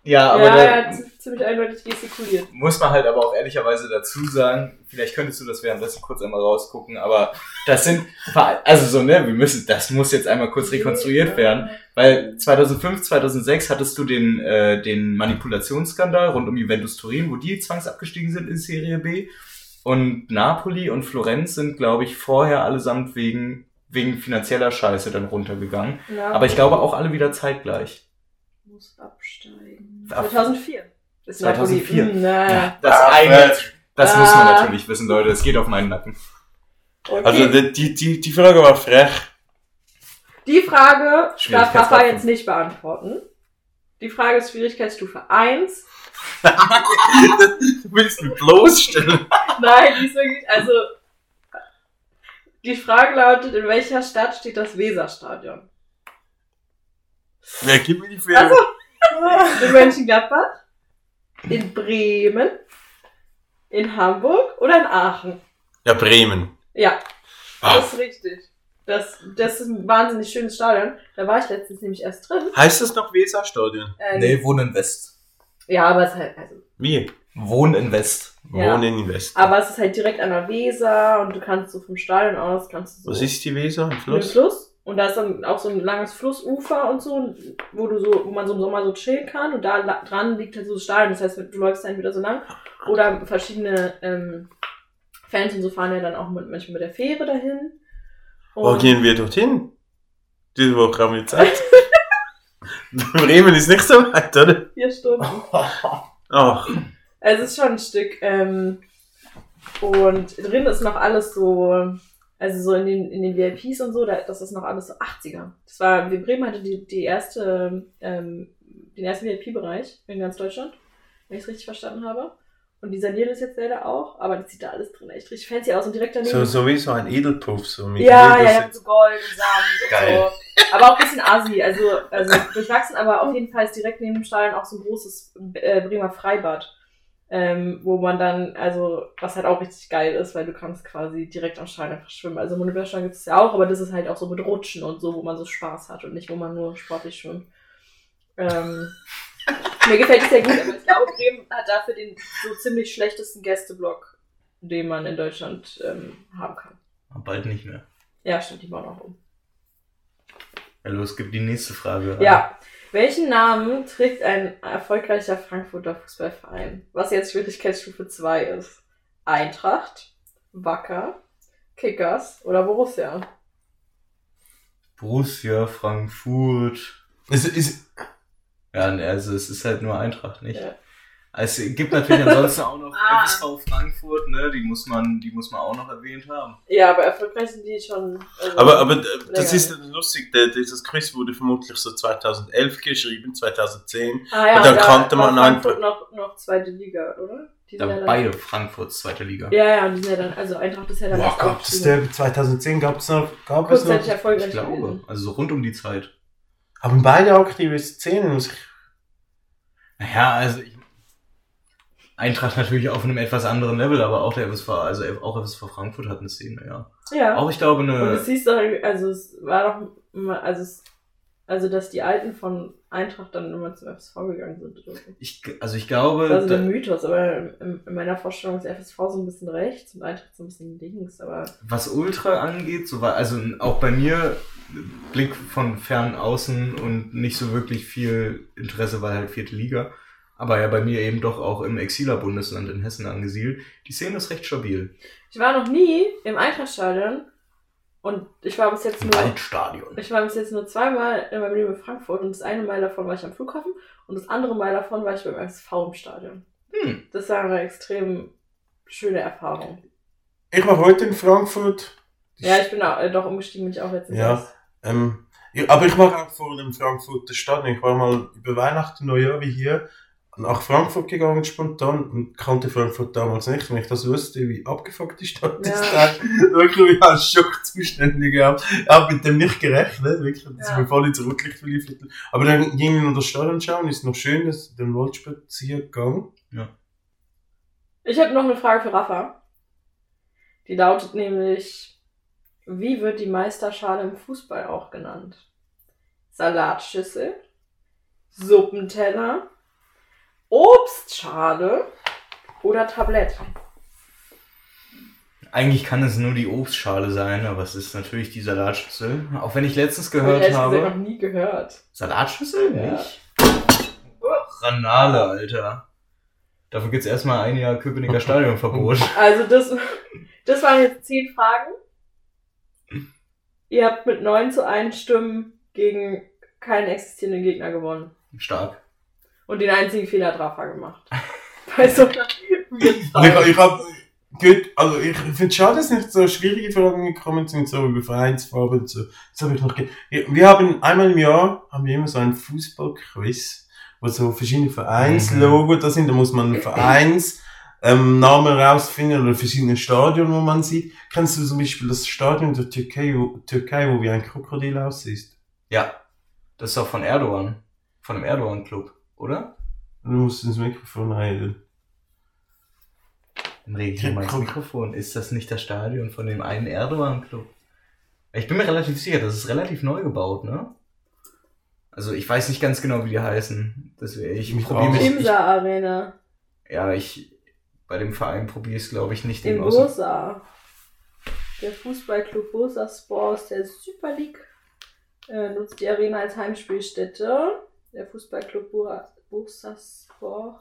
Ja, aber ja, da er hat z- ziemlich eindeutig gestikuliert. muss man halt aber auch ehrlicherweise dazu sagen, vielleicht könntest du das währenddessen kurz einmal rausgucken, aber das sind, also so, ne, wir müssen, das muss jetzt einmal kurz rekonstruiert werden, weil 2005, 2006 hattest du den, äh, den Manipulationsskandal rund um Juventus Turin, wo die zwangsabgestiegen sind in Serie B und Napoli und Florenz sind, glaube ich, vorher allesamt wegen, wegen finanzieller Scheiße dann runtergegangen, Ja, aber ich glaube auch alle wieder zeitgleich. Muss absteigen. Ab- 2004. Ist 2004. Napoli- Hm, na. Das Ah, eine, Fred. das Ah. muss man natürlich wissen, Leute, es geht auf meinen Nacken. Okay. Also die, die, die, Frage war frech. Die Frage darf fünf. jetzt nicht beantworten. Die Frage ist Schwierigkeitsstufe 1. Du willst mich bloßstellen. Nein, die ist wirklich, also. Die Frage lautet, in welcher Stadt steht das Weserstadion? Wer gibt mir die Frage? Also, in Mönchengladbach? In Bremen? In Hamburg oder in Aachen? Ja, Bremen. Ja, Ah. das ist richtig. Das, das ist ein wahnsinnig schönes Stadion. Da war ich letztens nämlich erst drin. Heißt das noch Weserstadion? Ähm, Nee, Wohnen in West. Ja, aber es ist halt, also, Wie? Wohnen in West. Ja. Wohnen in Westen. aber es ist halt direkt an der Weser und du kannst so vom Stadion aus, kannst du so Was ist die Weser? Ein Ein Fluss? Und da ist dann auch so ein langes Flussufer und so, wo du so, wo man so im Sommer so chillen kann. Und da dran liegt halt so das Stadion. Das heißt, du läufst dann wieder so lang. Oder verschiedene ähm, Fans und so fahren ja dann auch mit, manchmal mit der Fähre dahin. Wo Und gehen wir dorthin? Diese Woche haben wir Zeit. Bremen ist nicht so weit, oder? vier Stunden. Ach, es ist schon ein Stück. Ähm, und drin ist noch alles so, also so in den, in den VIPs und so, da, das ist noch alles so 80er. Das war, wie Bremen hatte die, die erste, ähm, den ersten VIP-Bereich in ganz Deutschland, wenn ich es richtig verstanden habe. Und die sanieren das jetzt leider auch, aber das sieht da alles drin echt richtig fancy aus und direkt daneben. so, so wie so ein Edelpuff. So mit ja, ja, ja, so Gold und Samt und Geil. so. Aber auch ein bisschen assi, also, also durchwachsen, aber auf jeden Fall ist direkt neben dem Stadion auch so ein großes äh, Bremer Freibad. Ähm, wo man dann, also, was halt auch richtig geil ist, weil du kannst quasi direkt am Stadion einfach schwimmen. Also im Olympiastadion gibt es ja auch, aber das ist halt auch so mit Rutschen und so, wo man so Spaß hat und nicht, wo man nur sportlich schwimmt. Ähm, mir gefällt es sehr gut, aber ich glaube, Bremen hat dafür den so ziemlich schlechtesten Gästeblock, den man in Deutschland ähm, haben kann. Bald nicht mehr. Ja, stimmt, die bauen auch um. Ja, los, gib die nächste Frage. Ja. Welchen Namen trägt ein erfolgreicher Frankfurter Fußballverein? Was jetzt Schwierigkeitsstufe 2 ist. Eintracht, Wacker, Kickers oder Borussia? Borussia, Frankfurt. Es ist, Ja, ne, also es ist halt nur Eintracht, nicht? Ja. Es gibt natürlich ansonsten auch noch Ah. FSV Frankfurt, ne? Die muss man, die muss man auch noch erwähnt haben. Ja, aber erfolgreich sind die schon. also- aber, aber äh, das ist lustig, der, dieses Quiz wurde vermutlich so 2011 geschrieben, 2010. ah, ja, und dann da kannte war man Frankfurt einfach- noch, noch zweite Liga, oder? Die Da ja dann- beide Frankfurts zweite Liga. Ja, ja, und die sind ja dann, also Eintracht ist ja dann erst aufgestiegen. 2010 gab es noch, gab es noch. erfolgreich Ich glaube. gewesen. Also so rund um die Zeit. Haben beide aktive Szenen, muss ich Naja, also ich, Eintracht natürlich auf einem etwas anderen Level, aber auch der FSV, also auch FSV Frankfurt hat eine Szene, ja. Ja. Auch ich glaube Und eine. es hieß doch, also es war doch immer, also es, also dass die Alten von Eintracht dann immer zum FSV gegangen sind. So. Ich, also ich glaube. Das ist da- ein Mythos, aber in, in meiner Vorstellung ist FSV so ein bisschen rechts und Eintracht so ein bisschen links, aber Was Ultra angeht, so war, also auch bei mir Blick von fern außen und nicht so wirklich viel Interesse, weil halt vierte Liga. Aber ja bei mir eben doch auch im Exiler-Bundesland in Hessen angesiedelt. Die Szene ist recht stabil. ich war noch nie im Eintrachtstadion und ich war bis jetzt Im nur, Waldstadion. ich war bis jetzt nur zweimal in meinem Leben in Frankfurt und das eine Mal davon war ich am Flughafen und das andere Mal davon war ich beim FSV im Stadion. Hm. Das war aber extrem schöne Erfahrung. Ich war heute in Frankfurt. Ja, ich bin auch, äh, doch umgestiegen, bin ich auch letztens Ja. erst. Ähm, ja, aber ich war auch vor dem Frankfurter Stadion. Ich war mal über Weihnachten, Neujahr wie hier nach Frankfurt gegangen spontan und kannte Frankfurt damals nicht. Wenn ich das wusste, wie abgefuckt die Stadt Ja. ist, dann wirklich wie ein Schockzustände gehabt. Ich habe mit dem nicht gerechnet, wirklich. Das Ja. ist mir voll ins Rotlicht verliefert. Aber dann ging ich noch das Stadion schauen, ist noch schön, das, den Waldspaziergang. Ich habe noch eine Frage für Rafa. Die lautet nämlich, wie wird die Meisterschale im Fußball auch genannt? Salatschüssel, Suppenteller, Obstschale oder Tablett? Eigentlich kann es nur die Obstschale sein, aber es ist natürlich die Salatschüssel. Auch wenn ich letztens Hab ich gehört ehrlich gesagt noch habe. nie gehört. Salatschüssel? Ja. Nicht? Ranale, Alter. Dafür gibt's erstmal ein Jahr Köpenicker Stadionverbot. Also das, das waren jetzt zehn Fragen. Ihr habt mit 9 zu 1 Stimmen gegen keinen existierenden Gegner gewonnen. Stark. Und den einzigen Fehler hat Rafa gemacht. Bei so einer ich, Frage. ich hab, gut, also ich finde es schade, dass nicht so schwierige Fragen gekommen sind, so über Vereinsfarben und so. Das habe ich noch Wir haben einmal im Jahr, haben wir immer so ein Fußballquiz, wo so verschiedene Vereinslogos da sind, da muss man einen Vereins, ähm, Namen rausfinden oder verschiedene Stadien, wo man sieht. Kennst du zum Beispiel das Stadion der Türkei, wo, Türkei, wo wie ein Krokodil aussieht? Ja. Das ist auch von Erdogan. Von dem Erdogan-Club, oder? Du musst ins Mikrofon reden. Dann rede ich mal ins Mikrofon. Ist das nicht das Stadion von dem einen Erdogan-Club? Ich bin mir relativ sicher, das ist relativ neu gebaut, ne? Also ich weiß nicht ganz genau, wie die heißen. Deswegen, ich Mich probiere mich. Ich, Imsa Arena. ja, ich. Bei dem Verein probiere ich es, glaube ich, nicht In. Bursa. Der Fußballclub Bursa Sport aus der Super League äh, nutzt die Arena als Heimspielstätte. Der Fußballclub Bur- Bursa Sport.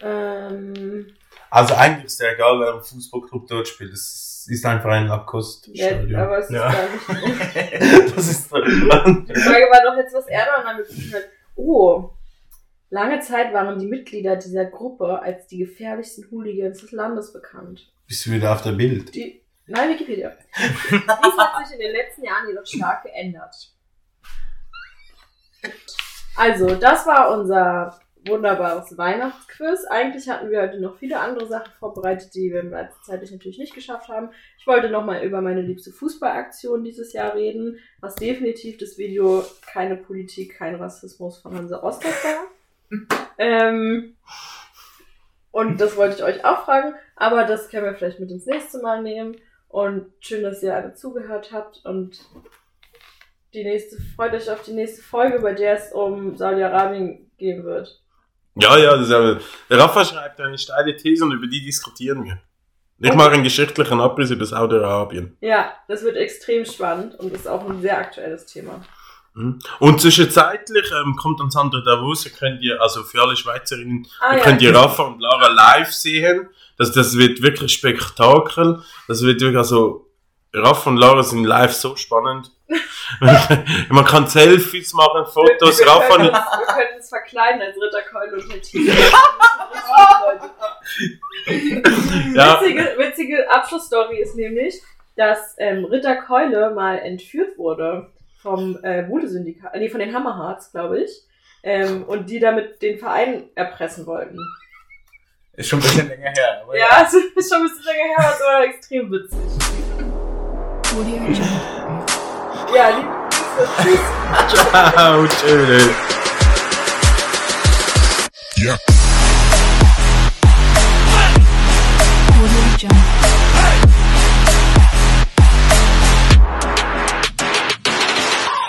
Ähm, Also eigentlich ist ja egal, wer im Fußballclub dort spielt. Es ist einfach ein ja, Lacoste-Stadion. aber es ist Ja. gar nicht. das ist Die Frage war doch jetzt, was Erdogan damit zu tun hat. Oh, lange Zeit waren die Mitglieder dieser Gruppe als die gefährlichsten Hooligans des Landes bekannt. Bist du wieder auf der Bild? Die, nein, Wikipedia. Dies hat sich in den letzten Jahren jedoch stark geändert. Also, das war unser wunderbares Weihnachtsquiz. Eigentlich hatten wir heute noch viele andere Sachen vorbereitet, die wir zeitlich natürlich nicht geschafft haben. Ich wollte nochmal über meine liebste Fußballaktion dieses Jahr reden, was definitiv das Video Keine Politik, kein Rassismus von Hansa Rostock war. ähm, und das wollte ich euch auch fragen, aber das können wir vielleicht mit ins nächste Mal nehmen. Und schön, dass ihr alle zugehört habt und die nächste, freut euch auf die nächste Folge, bei der es um Saudi-Arabien gehen wird. Ja, ja, das ist der Rafa schreibt eine steile These und über die diskutieren wir. Ich mache einen geschichtlichen Abriss über Saudi-Arabien. Ja, das wird extrem spannend und ist auch ein sehr aktuelles Thema. Mhm. Und zwischenzeitlich ähm, kommt dann Sandra Davos, ihr könnt ihr, also für alle Schweizerinnen, Ah, ihr ja. könnt ihr Rafa und Lara live sehen. Das, das wird wirklich Spektakel. Das wird wirklich, also, Rafa und Lara sind live so spannend. Man kann Selfies machen, Fotos, wir, wir, Rafa können und uns, wir können uns verkleiden als Ritterkeule und Hetty. Ja. Witzige, witzige Abschlussstory ist nämlich, dass ähm, Ritter Keule mal entführt wurde vom äh, Bude-Syndikat, nee, von den Hammerharts, glaube ich. Ähm, und die damit den Verein erpressen wollten. Ist schon ein bisschen länger her. Aber Ja, es ist schon ein bisschen länger her, aber es war extrem witzig. Audio Jungle. Ja, liebe Grüße.